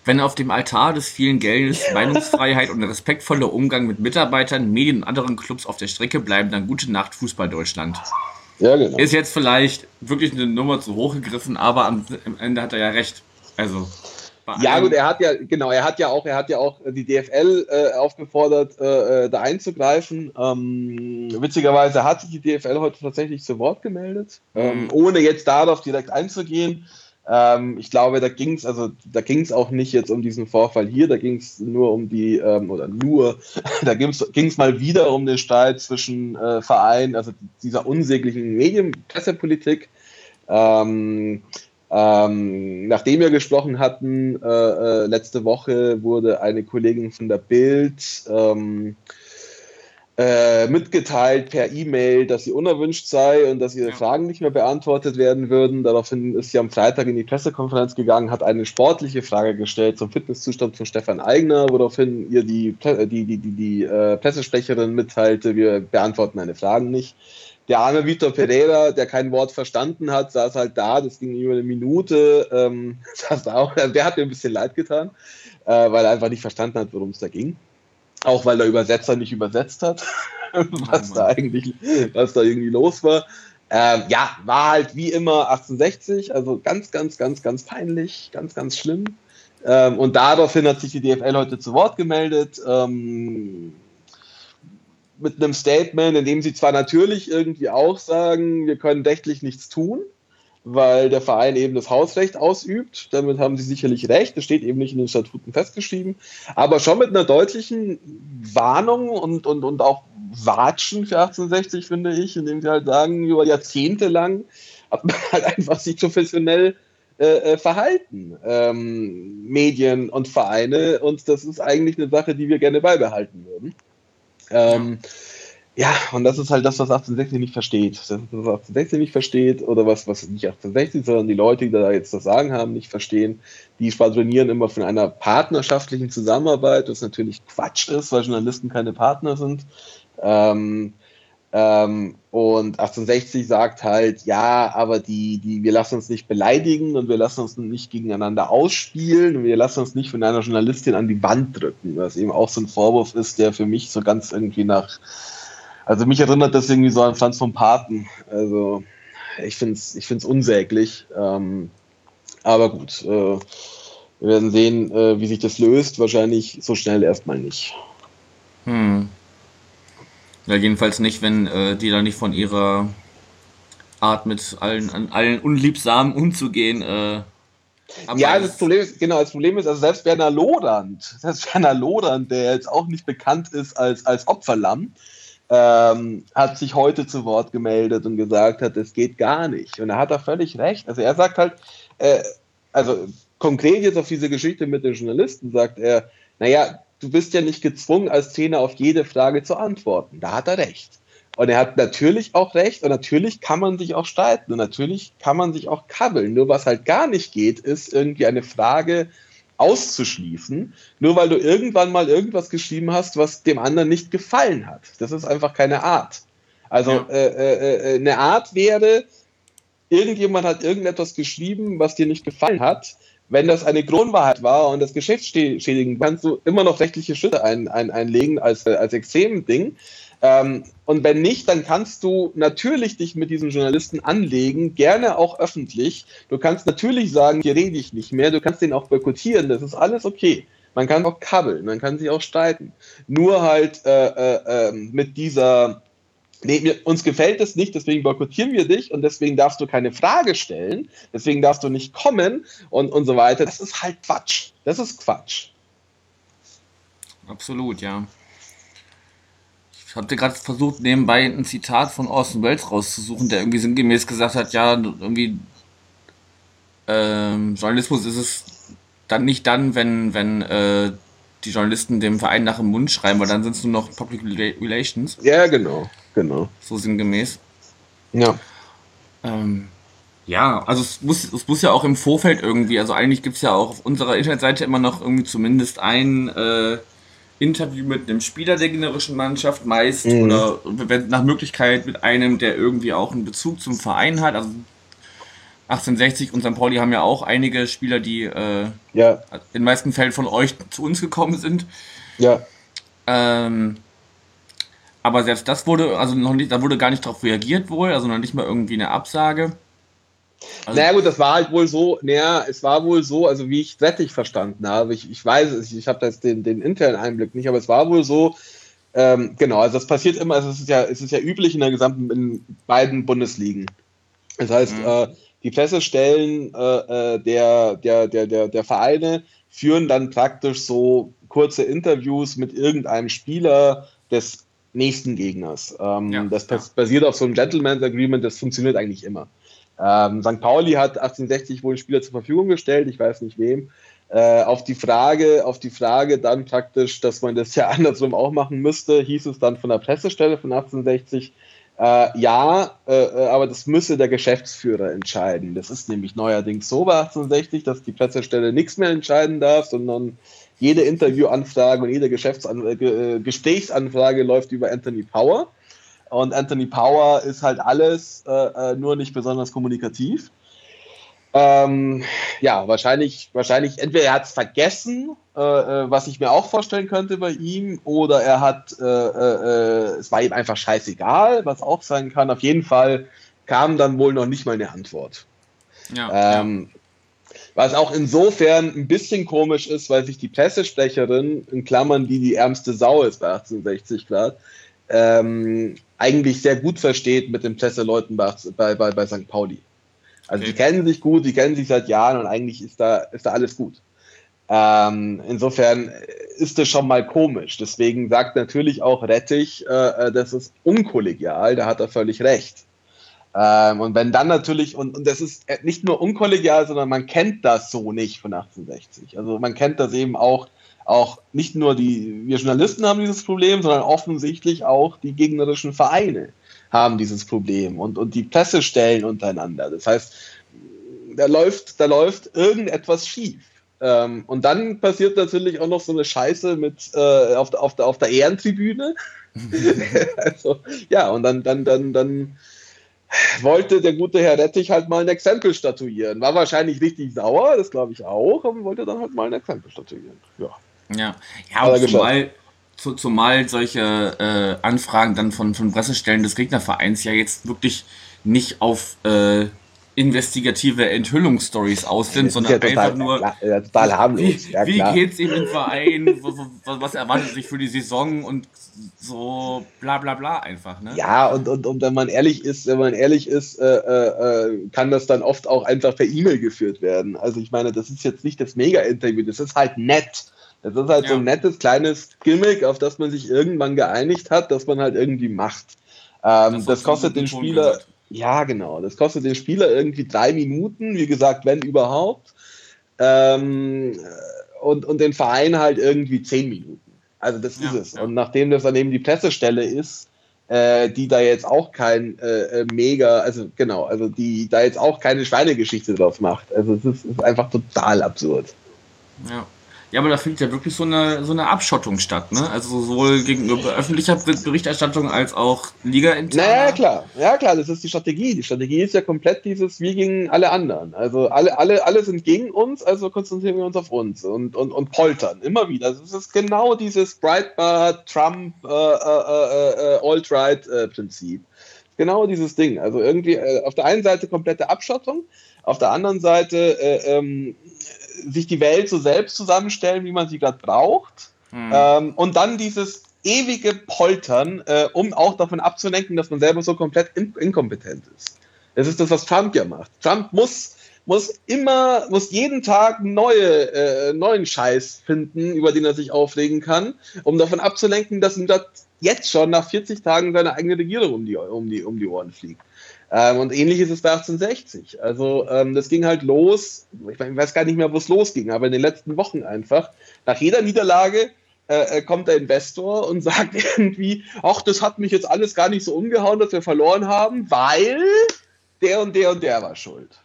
Wenn auf dem Altar des vielen Geldes Meinungsfreiheit und respektvoller Umgang mit Mitarbeitern, Medien und anderen Clubs auf der Strecke bleiben, dann gute Nacht Fußball Deutschland. Ja, genau. Ist jetzt vielleicht wirklich eine Nummer zu hoch gegriffen, aber am, Ende hat er ja recht. Also. Ja, gut, er hat ja, genau, er hat ja auch, er hat ja auch die DFL äh, aufgefordert, äh, äh, da einzugreifen. Ähm, witzigerweise hat sich die DFL heute tatsächlich zu Wort gemeldet, ähm, mhm. ohne jetzt darauf direkt einzugehen. Ähm, ich glaube, da ging es, also da ging es auch nicht jetzt um diesen Vorfall hier, da ging es nur um die, ähm, oder nur, da ging es mal wieder um den Streit zwischen äh, Vereinen, also dieser unsäglichen Medienpressepolitik. Ähm, ähm, nachdem wir gesprochen hatten, äh, äh, letzte Woche wurde eine Kollegin von der Bild ähm, äh, mitgeteilt per E-Mail, dass sie unerwünscht sei und dass ihre ja. Fragen nicht mehr beantwortet werden würden. Daraufhin ist sie am Freitag in die Pressekonferenz gegangen, hat eine sportliche Frage gestellt zum Fitnesszustand von Stefan Eigner, woraufhin ihr die, die, die, die, die äh, Pressesprecherin mitteilte, wir beantworten eine Fragen nicht der arme Vitor Pereira, der kein Wort verstanden hat, saß halt da, das ging über eine Minute, ähm, saß da auch, der hat mir ein bisschen leid getan, äh, weil er einfach nicht verstanden hat, worum es da ging. Auch weil der Übersetzer nicht übersetzt hat, was oh da eigentlich, was da irgendwie los war. Ähm, ja, war halt wie immer 1860, also ganz, ganz, ganz, ganz peinlich, ganz, ganz schlimm. Ähm, und daraufhin hat sich die DFL heute zu Wort gemeldet. Ähm, mit einem Statement, in dem sie zwar natürlich irgendwie auch sagen, wir können rechtlich nichts tun, weil der Verein eben das Hausrecht ausübt. Damit haben sie sicherlich recht. Das steht eben nicht in den Statuten festgeschrieben. Aber schon mit einer deutlichen Warnung und, und, und auch Watschen für 1860, finde ich, indem sie halt sagen, über Jahrzehnte lang hat man halt einfach sich professionell äh, äh, verhalten, ähm, Medien und Vereine. Und das ist eigentlich eine Sache, die wir gerne beibehalten würden. Ähm, ja, und das ist halt das, was 1860 nicht versteht. Das, was 1860 nicht versteht, oder was, was nicht 1860, sondern die Leute, die da jetzt das Sagen haben, nicht verstehen, die schwadronieren immer von einer partnerschaftlichen Zusammenarbeit, was natürlich Quatsch ist, weil Journalisten keine Partner sind. Ähm, ähm, und 1860 sagt halt, ja, aber die, die, wir lassen uns nicht beleidigen und wir lassen uns nicht gegeneinander ausspielen und wir lassen uns nicht von einer Journalistin an die Wand drücken, was eben auch so ein Vorwurf ist, der für mich so ganz irgendwie nach, also mich erinnert das irgendwie so an Franz von Paten. Also ich finde es ich find's unsäglich. Ähm, aber gut, äh, wir werden sehen, äh, wie sich das löst. Wahrscheinlich so schnell erstmal nicht. Hm. Ja, jedenfalls nicht, wenn äh, die da nicht von ihrer Art mit allen, an allen unliebsamen umzugehen. Äh, ja, das Problem ist, genau, das Problem ist, also selbst Werner Lodand, selbst Werner Lodand, der jetzt auch nicht bekannt ist als, als Opferlamm, ähm, hat sich heute zu Wort gemeldet und gesagt hat, es geht gar nicht. Und er hat da völlig recht. Also er sagt halt, äh, also konkret jetzt auf diese Geschichte mit den Journalisten sagt er, naja, du bist ja nicht gezwungen, als Trainer auf jede Frage zu antworten. Da hat er recht. Und er hat natürlich auch recht und natürlich kann man sich auch streiten und natürlich kann man sich auch kabbeln. Nur was halt gar nicht geht, ist irgendwie eine Frage auszuschließen, nur weil du irgendwann mal irgendwas geschrieben hast, was dem anderen nicht gefallen hat. Das ist einfach keine Art. Also ja. äh, äh, äh eine Art wäre, irgendjemand hat irgendetwas geschrieben, was dir nicht gefallen hat. Wenn das eine Kronwahrheit war und das geschäftsschädigend, kannst du immer noch rechtliche Schritte ein, ein, einlegen als, als Extrem-Ding. Ähm, und wenn nicht, dann kannst du natürlich dich mit diesen Journalisten anlegen, gerne auch öffentlich. Du kannst natürlich sagen, hier rede ich nicht mehr, du kannst den auch boykottieren, das ist alles okay. Man kann auch kabbeln, man kann sich auch streiten. Nur halt äh, äh, ähm, mit dieser, nee, uns gefällt es nicht, deswegen boykottieren wir dich und deswegen darfst du keine Frage stellen, deswegen darfst du nicht kommen und, und so weiter. Das ist halt Quatsch. Das ist Quatsch. Absolut, ja. Ich dir gerade versucht, nebenbei ein Zitat von Orson Welles rauszusuchen, der irgendwie sinngemäß gesagt hat, ja, irgendwie ähm, Journalismus ist es dann nicht dann, wenn, wenn äh, die Journalisten dem Verein nach dem Mund schreiben, weil dann sind es nur noch Public Relations. Ja, genau, genau. So sinngemäß. Ja. Ähm, ja, also es muss, es muss ja auch im Vorfeld irgendwie, also eigentlich gibt es ja auch auf unserer Internetseite immer noch irgendwie zumindest ein äh, Interview mit einem Spieler der gegnerischen Mannschaft meist mhm. oder wenn, nach Möglichkeit mit einem, der irgendwie auch einen Bezug zum Verein hat. Also 1860 und St. Pauli haben ja auch einige Spieler, die äh, ja. in den meisten Fällen von euch zu uns gekommen sind. Ja. Ähm, aber selbst das wurde, also noch nicht, da wurde gar nicht darauf reagiert wohl, also noch nicht mal irgendwie eine Absage. Also naja gut, das war halt wohl so, naja, es war wohl so, also wie ich Rettich verstanden habe, ich, ich weiß es, ich habe jetzt den, den internen Einblick nicht, aber es war wohl so, ähm, genau, also das passiert immer, also es ist ja, es ist ja üblich in der gesamten, in beiden Bundesligen. Das heißt, mhm. äh, die Pressestellen äh, äh, der, der, der, der, der Vereine führen dann praktisch so kurze Interviews mit irgendeinem Spieler des nächsten Gegners. Ähm, ja, das ja. basiert auf so einem Gentleman's Agreement, das funktioniert eigentlich immer. Ähm, St. Pauli hat 1860 wohl einen Spieler zur Verfügung gestellt, ich weiß nicht wem. Äh, auf die Frage, auf die Frage dann praktisch, dass man das ja andersrum auch machen müsste, hieß es dann von der Pressestelle von 1860, äh, ja, äh, äh, aber das müsse der Geschäftsführer entscheiden. Das ist nämlich neuerdings so bei 1860, dass die Pressestelle nichts mehr entscheiden darf, sondern jede Interviewanfrage und jede Geschäftsan äh, Gesprächsanfrage läuft über Anthony Power. Und Anthony Power ist halt alles, äh, äh, nur nicht besonders kommunikativ. Ähm, ja, wahrscheinlich, wahrscheinlich, entweder er hat es vergessen, äh, äh, was ich mir auch vorstellen könnte bei ihm, oder er hat, äh, äh, es war ihm einfach scheißegal, was auch sein kann. Auf jeden Fall kam dann wohl noch nicht mal eine Antwort. Ja, ähm. Was auch insofern ein bisschen komisch ist, weil sich die Pressesprecherin, in Klammern, die die ärmste Sau ist bei 1860 Grad, ähm, eigentlich sehr gut versteht mit den Presseleuten bei, bei, bei, bei St. Pauli. Also okay. die kennen sich gut, die kennen sich seit Jahren und eigentlich ist da, ist da alles gut. Ähm, insofern ist das schon mal komisch. Deswegen sagt natürlich auch Rettich, äh, äh, das ist unkollegial, da hat er völlig recht. Ähm, und wenn dann natürlich, und, und das ist nicht nur unkollegial, sondern man kennt das so nicht von 1860. Also man kennt das eben auch auch nicht nur die, wir Journalisten haben dieses Problem, sondern offensichtlich auch die gegnerischen Vereine haben dieses Problem und, und die Pressestellen untereinander. Das heißt, da läuft, da läuft irgendetwas schief. Ähm, und dann passiert natürlich auch noch so eine Scheiße mit äh, auf, auf, der, auf der Ehrentribüne. also, ja, und dann, dann, dann, dann wollte der gute Herr Rettich halt mal ein Exempel statuieren. War wahrscheinlich richtig sauer, das glaube ich auch, aber wollte dann halt mal ein Exempel statuieren. Ja. Ja, ja und zumal, zu, zumal solche äh, Anfragen dann von, von Pressestellen des Gegnervereins ja jetzt wirklich nicht auf äh, investigative Enthüllungsstories aus sind, sondern ja total, einfach nur ja, total harmlos. Wie, ja, wie geht's ihm im Verein? was, was erwartet sich für die Saison und so bla bla bla einfach, ne? Ja, und, und, und wenn man ehrlich ist, wenn man ehrlich ist, äh, äh, kann das dann oft auch einfach per E-Mail geführt werden. Also ich meine, das ist jetzt nicht das Mega-Interview, das ist halt nett. Das ist halt ja. so ein nettes kleines Gimmick, auf das man sich irgendwann geeinigt hat, dass man halt irgendwie macht. Ähm, das, das kostet den Spieler, ja genau, das kostet den Spieler irgendwie drei Minuten, wie gesagt, wenn überhaupt. Ähm, und, und den Verein halt irgendwie zehn Minuten. Also das ja, ist es. Ja. Und nachdem das dann eben die Pressestelle ist, äh, die da jetzt auch kein äh, äh mega, also genau, also die da jetzt auch keine Schweinegeschichte drauf macht. Also es ist, ist einfach total absurd. Ja. Ja, aber da findet ja wirklich so eine, so eine Abschottung statt, ne? Also sowohl gegenüber öffentlicher Berichterstattung als auch liga -interne. Naja, klar. Ja, klar, das ist die Strategie. Die Strategie ist ja komplett dieses Wir gegen alle anderen. Also alle, alle, alle sind gegen uns, also konzentrieren wir uns auf uns und, und, und poltern. Immer wieder. Das ist genau dieses Breitbart, Trump, äh, äh, äh, äh Alt-Right-Prinzip. Genau dieses Ding. Also irgendwie äh, auf der einen Seite komplette Abschottung, auf der anderen Seite äh, ähm, sich die Welt so selbst zusammenstellen, wie man sie gerade braucht. Mhm. Ähm, und dann dieses ewige Poltern, äh, um auch davon abzulenken, dass man selber so komplett in inkompetent ist. Das ist das, was Trump ja macht. Trump muss, muss immer, muss jeden Tag neue, äh, neuen Scheiß finden, über den er sich aufregen kann, um davon abzulenken, dass ihm das jetzt schon nach 40 Tagen seine eigene Regierung um die, um die, um die Ohren fliegt. Ähm, und ähnlich ist es bei 1860. Also ähm, das ging halt los, ich weiß gar nicht mehr, wo es losging, aber in den letzten Wochen einfach. Nach jeder Niederlage äh, äh kommt der Investor und sagt irgendwie, ach, das hat mich jetzt alles gar nicht so umgehauen, dass wir verloren haben, weil der und der und der war schuld.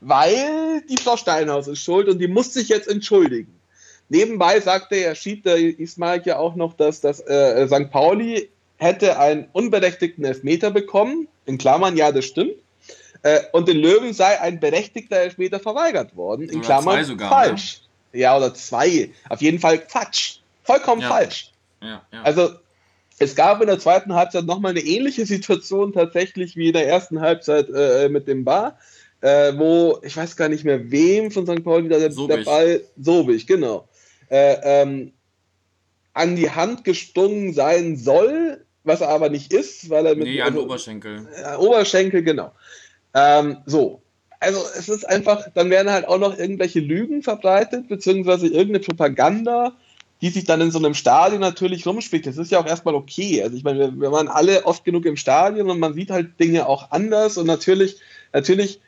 Weil die Frau Steinhaus ist schuld und die muss sich jetzt entschuldigen. Nebenbei sagte er, schiebt der Ismail ja auch noch, dass das äh, St. Pauli hätte einen unberechtigten Elfmeter bekommen. In Klammern, ja, das stimmt. Äh, und den Löwen sei ein berechtigter Elfmeter verweigert worden. In oder Klammern, sogar, falsch. Ne? Ja, oder zwei. Auf jeden Fall Quatsch. Vollkommen ja. falsch. Ja, ja. Also, es gab in der zweiten Halbzeit nochmal eine ähnliche Situation tatsächlich wie in der ersten Halbzeit äh, mit dem Bar, äh, wo, ich weiß gar nicht mehr, wem von St. Pauli der, der Ball, Sobig, genau, äh, ähm, an die Hand gesprungen sein soll, was er aber nicht ist, weil er mit. Nee, also, Oberschenkel. Äh, Oberschenkel, genau. Ähm, so. Also es ist einfach, dann werden halt auch noch irgendwelche Lügen verbreitet, beziehungsweise irgendeine Propaganda, die sich dann in so einem Stadion natürlich rumspricht. Das ist ja auch erstmal okay. Also ich meine, wir, wir waren alle oft genug im Stadion und man sieht halt Dinge auch anders und natürlich, natürlich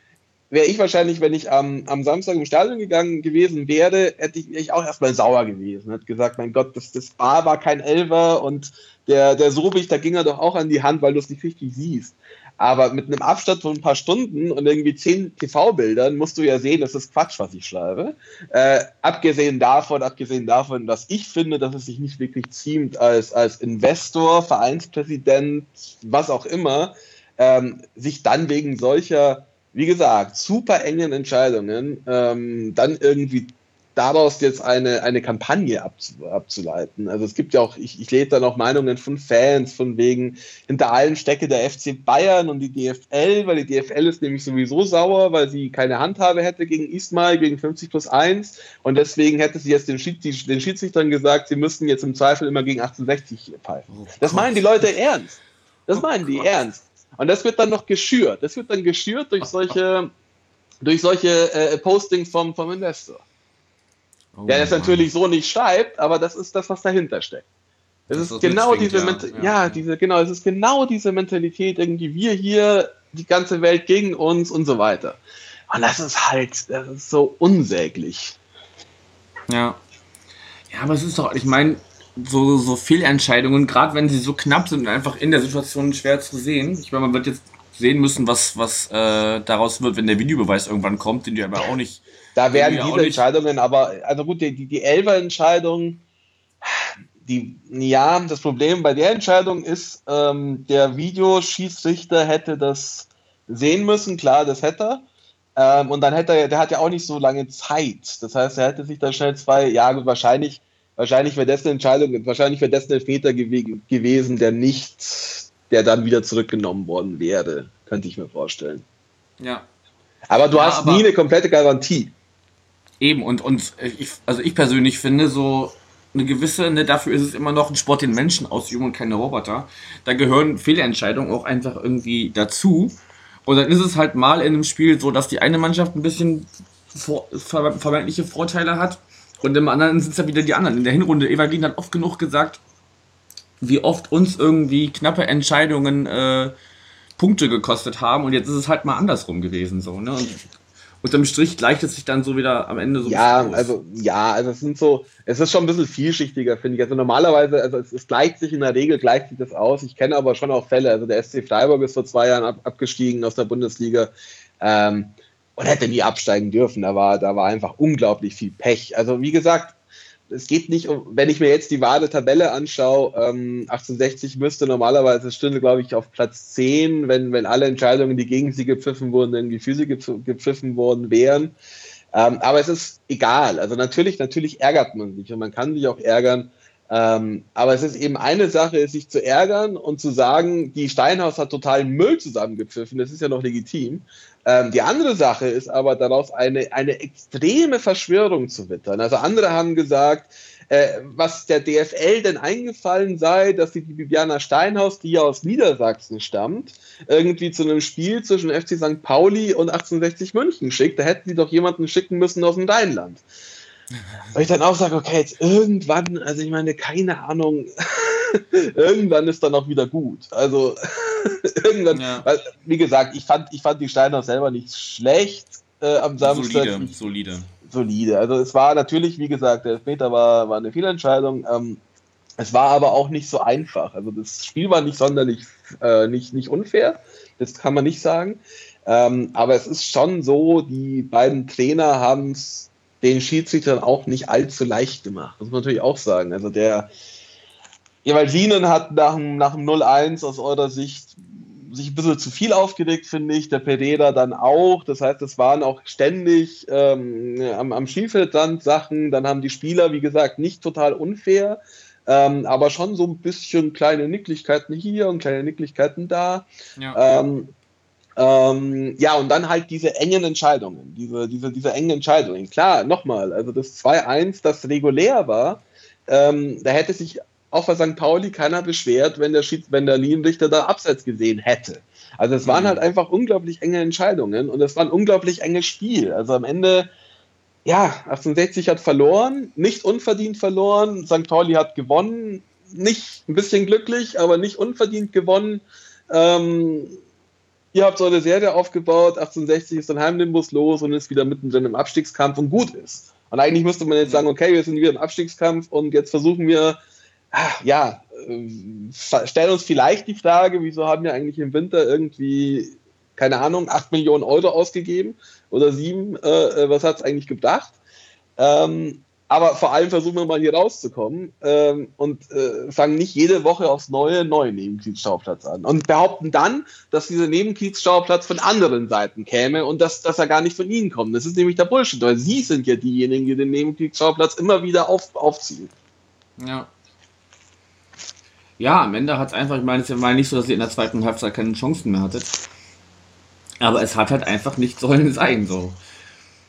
wäre ich wahrscheinlich, wenn ich am, am Samstag im Stadion gegangen gewesen wäre, hätte ich, ich auch erstmal sauer gewesen. Hätte gesagt, mein Gott, das, das Bar war kein Elver und der, der Sobich, da ging er doch auch an die Hand, weil du es nicht richtig siehst. Aber mit einem Abstand von ein paar Stunden und irgendwie zehn TV-Bildern musst du ja sehen, das ist Quatsch, was ich schreibe. Äh, abgesehen davon, abgesehen davon, dass ich finde, dass es sich nicht wirklich ziemt als, als Investor, Vereinspräsident, was auch immer, ähm, sich dann wegen solcher wie gesagt, super engen Entscheidungen, ähm, dann irgendwie daraus jetzt eine, eine Kampagne abzu, abzuleiten. Also es gibt ja auch, ich, ich lese da noch Meinungen von Fans, von wegen, hinter allen stecke der FC Bayern und die DFL, weil die DFL ist nämlich sowieso sauer, weil sie keine Handhabe hätte gegen Ismail, gegen 50 plus 1 und deswegen hätte sie jetzt den, Schied, den Schiedsrichtern gesagt, sie müssten jetzt im Zweifel immer gegen 1860 pfeifen. Oh das meinen die Leute ernst. Das oh meinen die ernst. Und das wird dann noch geschürt. Das wird dann geschürt durch solche, durch solche äh, Postings vom, vom Investor. Oh, der das natürlich so nicht schreibt, aber das ist das, was dahinter steckt. Es ist, ist genau diese, ja. ja, ja, diese, genau, es ist genau diese Mentalität, irgendwie wir hier, die ganze Welt gegen uns und so weiter. Und das ist halt, das ist so unsäglich. Ja. Ja, aber es ist doch, ich meine, so, so Fehlentscheidungen, gerade wenn sie so knapp sind und einfach in der Situation schwer zu sehen. Ich meine, man wird jetzt sehen müssen, was, was äh, daraus wird, wenn der Videobeweis irgendwann kommt, den die aber auch nicht. Da werden diese Entscheidungen, aber, also gut, die, die Elfer-Entscheidung, die, ja, das Problem bei der Entscheidung ist, ähm, der Videoschiedsrichter hätte das sehen müssen, klar, das hätte er. Ähm, und dann hätte er, der hat ja auch nicht so lange Zeit. Das heißt, er hätte sich da schnell zwei, ja, wahrscheinlich wahrscheinlich wäre das eine Entscheidung, wahrscheinlich wäre das ein Elfmeter gew gewesen, der nicht, der dann wieder zurückgenommen worden wäre, könnte ich mir vorstellen. Ja. Aber du ja, hast aber nie eine komplette Garantie. Eben, und, und ich, also ich persönlich finde, so eine gewisse, ne, dafür ist es immer noch ein Sport, den Menschen ausüben und keine Roboter. Da gehören Fehlentscheidungen auch einfach irgendwie dazu. Und dann ist es halt mal in einem Spiel so, dass die eine Mannschaft ein bisschen vor, vermeintliche Vorteile hat und im anderen sind es ja wieder die anderen. In der Hinrunde, Evangelin hat oft genug gesagt, wie oft uns irgendwie knappe Entscheidungen äh, Punkte gekostet haben und jetzt ist es halt mal andersrum gewesen so, ne? Und unterm Strich gleicht es sich dann so wieder am Ende so Ja, also ja, also es sind so, es ist schon ein bisschen vielschichtiger, finde ich. Also normalerweise, also es, es, gleicht sich in der Regel, gleicht sich das aus. Ich kenne aber schon auch Fälle, also der SC Freiburg ist vor zwei Jahren ab, abgestiegen aus der Bundesliga. Ähm, und hätte nie absteigen dürfen. Da war, da war einfach unglaublich viel Pech. Also wie gesagt, es geht nicht um, wenn ich mir jetzt die wahre Tabelle anschaue, ähm, 1860 müsste normalerweise stünde, glaube ich, auf Platz 10, wenn, wenn alle Entscheidungen, die gegen sie gepfiffen wurden, irgendwie für sie gepfiffen worden wären. Ähm, aber es ist egal. Also natürlich, natürlich ärgert man sich und man kann sich auch ärgern. Ähm, aber es ist eben eine Sache, sich zu ärgern und zu sagen, die Steinhaus hat total Müll zusammengepfiffen. Das ist ja noch legitim. Ähm, die andere Sache ist aber daraus eine, eine extreme Verschwörung zu wittern. Also andere haben gesagt, äh, was der DFL denn eingefallen sei, dass sie die Bibiana Steinhaus, die ja aus Niedersachsen stammt, irgendwie zu einem Spiel zwischen FC St. Pauli und 1860 München schickt. Da hätten sie doch jemanden schicken müssen aus dem Rheinland. Weil ich dann auch sage, okay, jetzt irgendwann, also ich meine, keine Ahnung, irgendwann ist dann auch wieder gut. Also irgendwann, ja. weil, wie gesagt, ich fand, ich fand die Steiner selber nicht schlecht äh, am Samstag. Solide, solide. Solide. Also es war natürlich, wie gesagt, der Elfmeter war, war eine Fehlentscheidung. Ähm, es war aber auch nicht so einfach. Also das Spiel war nicht sonderlich äh, nicht, nicht unfair. Das kann man nicht sagen. Ähm, aber es ist schon so, die beiden Trainer haben es den Schiedsrichtern auch nicht allzu leicht gemacht. Das muss man natürlich auch sagen. Also der Jeweilsinen hat nach dem, nach dem 0-1 aus eurer Sicht sich ein bisschen zu viel aufgeregt, finde ich. Der Pereira dann auch. Das heißt, es waren auch ständig ähm, am, am Spielfeldrand Sachen. Dann haben die Spieler, wie gesagt, nicht total unfair, ähm, aber schon so ein bisschen kleine Nicklichkeiten hier und kleine Nicklichkeiten da. Ja. Ähm, ähm, ja, und dann halt diese engen Entscheidungen, diese, diese, diese engen Entscheidungen. Klar, nochmal, also das 2-1, das regulär war, ähm, da hätte sich auch bei St. Pauli keiner beschwert, wenn der, Schieds wenn der Linienrichter da abseits gesehen hätte. Also es waren mhm. halt einfach unglaublich enge Entscheidungen und es war ein unglaublich enges Spiel. Also am Ende, ja, 1860 hat verloren, nicht unverdient verloren, St. Pauli hat gewonnen, nicht ein bisschen glücklich, aber nicht unverdient gewonnen. Ähm, ihr habt so eine Serie aufgebaut, 1860 ist dann Heimnimbus los und ist wieder mittendrin im Abstiegskampf und gut ist. Und eigentlich müsste man jetzt sagen, okay, wir sind wieder im Abstiegskampf und jetzt versuchen wir ja, äh, stellen uns vielleicht die Frage, wieso haben wir eigentlich im Winter irgendwie, keine Ahnung, 8 Millionen Euro ausgegeben oder 7, äh, äh, was hat es eigentlich gebracht? Ähm, aber vor allem versuchen wir mal hier rauszukommen ähm, und äh, fangen nicht jede Woche aufs neue neue Nebenkriegsschauplatz an und behaupten dann, dass dieser Nebenkriegsschauplatz von anderen Seiten käme und dass, dass er gar nicht von ihnen kommt. Das ist nämlich der Bullshit, weil sie sind ja diejenigen, die den Nebenkriegsschauplatz immer wieder auf, aufziehen. Ja, ja, am Ende hat es einfach, ich meine, es war nicht so, dass ihr in der zweiten Halbzeit keine Chancen mehr hattet. Aber es hat halt einfach nicht sollen sein, so.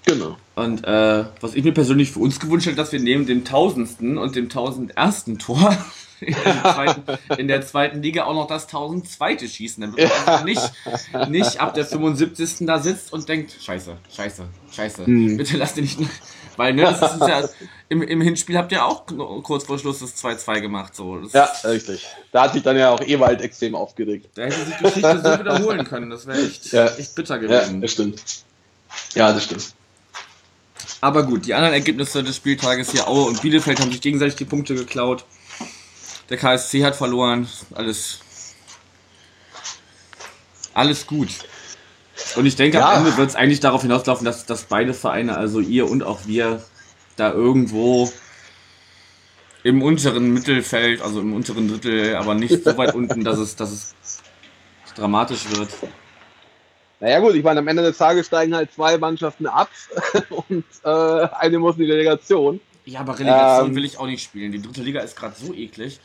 Genau. Und äh, was ich mir persönlich für uns gewünscht hätte, dass wir neben dem tausendsten und dem tausendersten Tor in der, zweiten, in der zweiten Liga auch noch das tausendzweite schießen, damit man also nicht, nicht ab der 75. da sitzt und denkt, scheiße, scheiße, scheiße, hm. bitte lass den nicht, weil ne, das ist ja, im, im Hinspiel habt ihr auch kurz vor Schluss das 2-2 gemacht. So. Das ja, richtig. Da hat sich dann ja auch Ewald extrem aufgeregt. Da hätte sich die Geschichte so wiederholen können, das wäre echt, ja. echt bitter gewesen. Ja, das stimmt. Ja, das stimmt. Aber gut, die anderen Ergebnisse des Spieltages hier, Aue und Bielefeld haben sich gegenseitig die Punkte geklaut. Der KSC hat verloren. Alles. Alles gut. Und ich denke, ja. am Ende wird es eigentlich darauf hinauslaufen, dass, dass beide Vereine, also ihr und auch wir, da irgendwo im unteren Mittelfeld, also im unteren Drittel, aber nicht so weit unten, dass es, dass es dramatisch wird. Naja gut, ich meine, am Ende des Tages steigen halt zwei Mannschaften ab und äh, eine muss in die Relegation. Ja, aber Relegation ähm, will ich auch nicht spielen. Die dritte Liga ist gerade so eklig.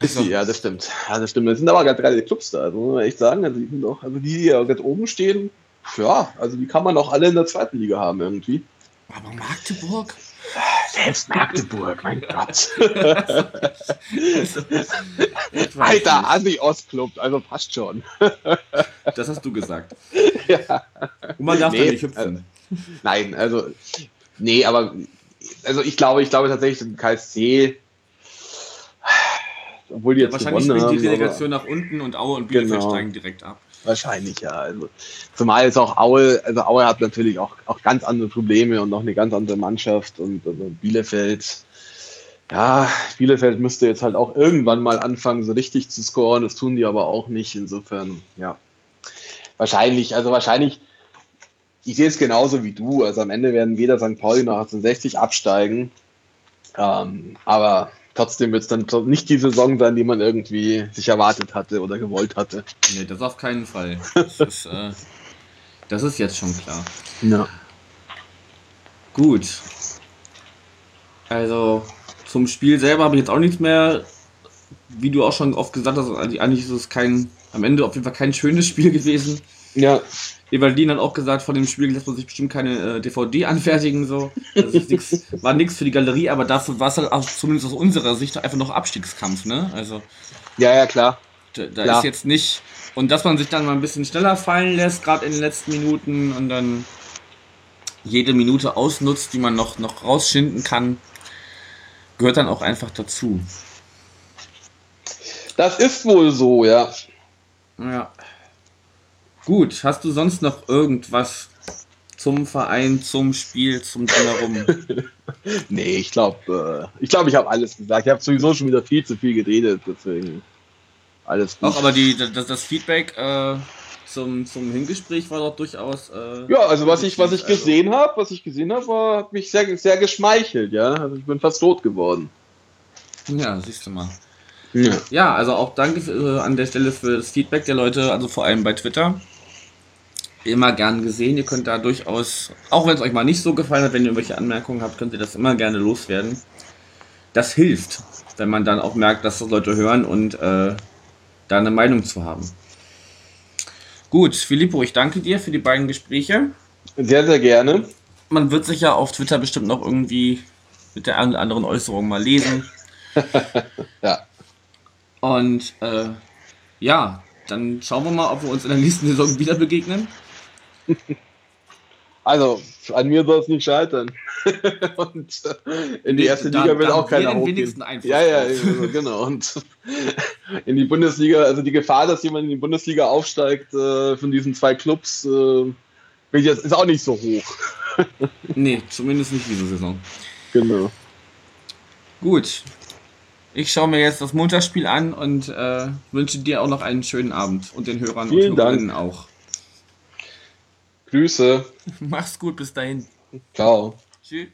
Also, ja, das stimmt. Ja, das stimmt. Es sind aber gerade drei Clubs da, also muss man echt sagen. Also die, sind auch, also die, die ja ganz oben stehen, ja, also die kann man auch alle in der zweiten Liga haben irgendwie. Aber Magdeburg? Selbst Magdeburg, mein Gott. Alter, Asi-Ost-Club, also passt schon. das hast du gesagt. Ja. Und man darf nee, da nicht hüpfen. Also, nein, also, nee, aber, also ich glaube, ich glaube tatsächlich, im KSC, obwohl die jetzt Wahrscheinlich gewonnen haben. die Relegation nach unten und Aue und Bielefeld genau. steigen direkt ab. Wahrscheinlich, ja. Also, zumal jetzt auch Aue, also Aue hat natürlich auch, auch ganz andere Probleme und noch eine ganz andere Mannschaft und also Bielefeld, ja, Bielefeld müsste jetzt halt auch irgendwann mal anfangen, so richtig zu scoren. Das tun die aber auch nicht. Insofern, ja. Wahrscheinlich, also wahrscheinlich, ich sehe es genauso wie du. Also am Ende werden weder St. Pauli noch 1860 absteigen. Ähm, aber trotzdem wird es dann nicht die Saison sein, die man irgendwie sich erwartet hatte oder gewollt hatte. Nee, das auf keinen Fall. Das ist, äh, das ist jetzt schon klar. Ja. Gut. Also zum Spiel selber habe ich jetzt auch nichts mehr. Wie du auch schon oft gesagt hast, eigentlich ist es kein, am Ende auf jeden Fall kein schönes Spiel gewesen. Ja. Evalin hat auch gesagt, von dem Spiel lässt man sich bestimmt keine äh, DVD anfertigen. So. Das ist nix, war nichts für die Galerie, aber dafür war es halt auch, zumindest aus unserer Sicht einfach noch Abstiegskampf. Ne? Also Ja, ja, klar. da, da Klar. ist jetzt nicht. Und dass man sich dann mal ein bisschen schneller fallen lässt, gerade in den letzten Minuten und dann jede Minute ausnutzt, die man noch, noch rausschinden kann, gehört dann auch einfach dazu. Das ist wohl so, ja. Ja. Gut, hast du sonst noch irgendwas zum Verein, zum Spiel, zum Drumherum? Nee, ich glaube, äh, ich glaube, ich habe alles gesagt. Ich habe sowieso schon wieder viel zu viel geredet, deswegen alles gut. Auch aber die, das, das Feedback äh, zum, zum Hingespräch war doch durchaus. Äh, ja, also was ich, was ich also- gesehen habe, was ich gesehen habe, war, hat mich sehr, sehr geschmeichelt, ja. Also ich bin fast tot geworden. Ja, siehst du mal. Ja. Ja, also auch danke äh, an der Stelle für das Feedback der Leute, also vor allem bei Twitter. Immer gern gesehen. Ihr könnt da durchaus, auch wenn es euch mal nicht so gefallen hat, wenn ihr irgendwelche Anmerkungen habt, könnt ihr das immer gerne loswerden. Das hilft, wenn man dann auch merkt, dass das Leute hören und äh, da eine Meinung zu haben. Gut, Filippo, ich danke dir für die beiden Gespräche. Sehr, sehr gerne. Man wird sich ja auf Twitter bestimmt noch irgendwie mit der einen oder anderen Äußerung mal lesen. Ja. Und äh, ja, dann schauen wir mal, ob wir uns in der nächsten Saison wieder begegnen. Also, an mir soll es nicht scheitern. und äh, in die erste da- Liga will auch keiner hochgehen. Ja, ja, also, genau. Und in die Bundesliga, also die Gefahr, dass jemand in die Bundesliga aufsteigt äh, von diesen zwei Clubs, äh, ist auch nicht so hoch. Nee, zumindest nicht diese Saison. Genau. Gut. Ich schaue mir jetzt das Montagsspiel an und äh, wünsche dir auch noch einen schönen Abend und den Hörern Vielen und Dank. Hörerinnen auch. Grüße. Mach's gut, bis dahin. Ciao. Tschüss.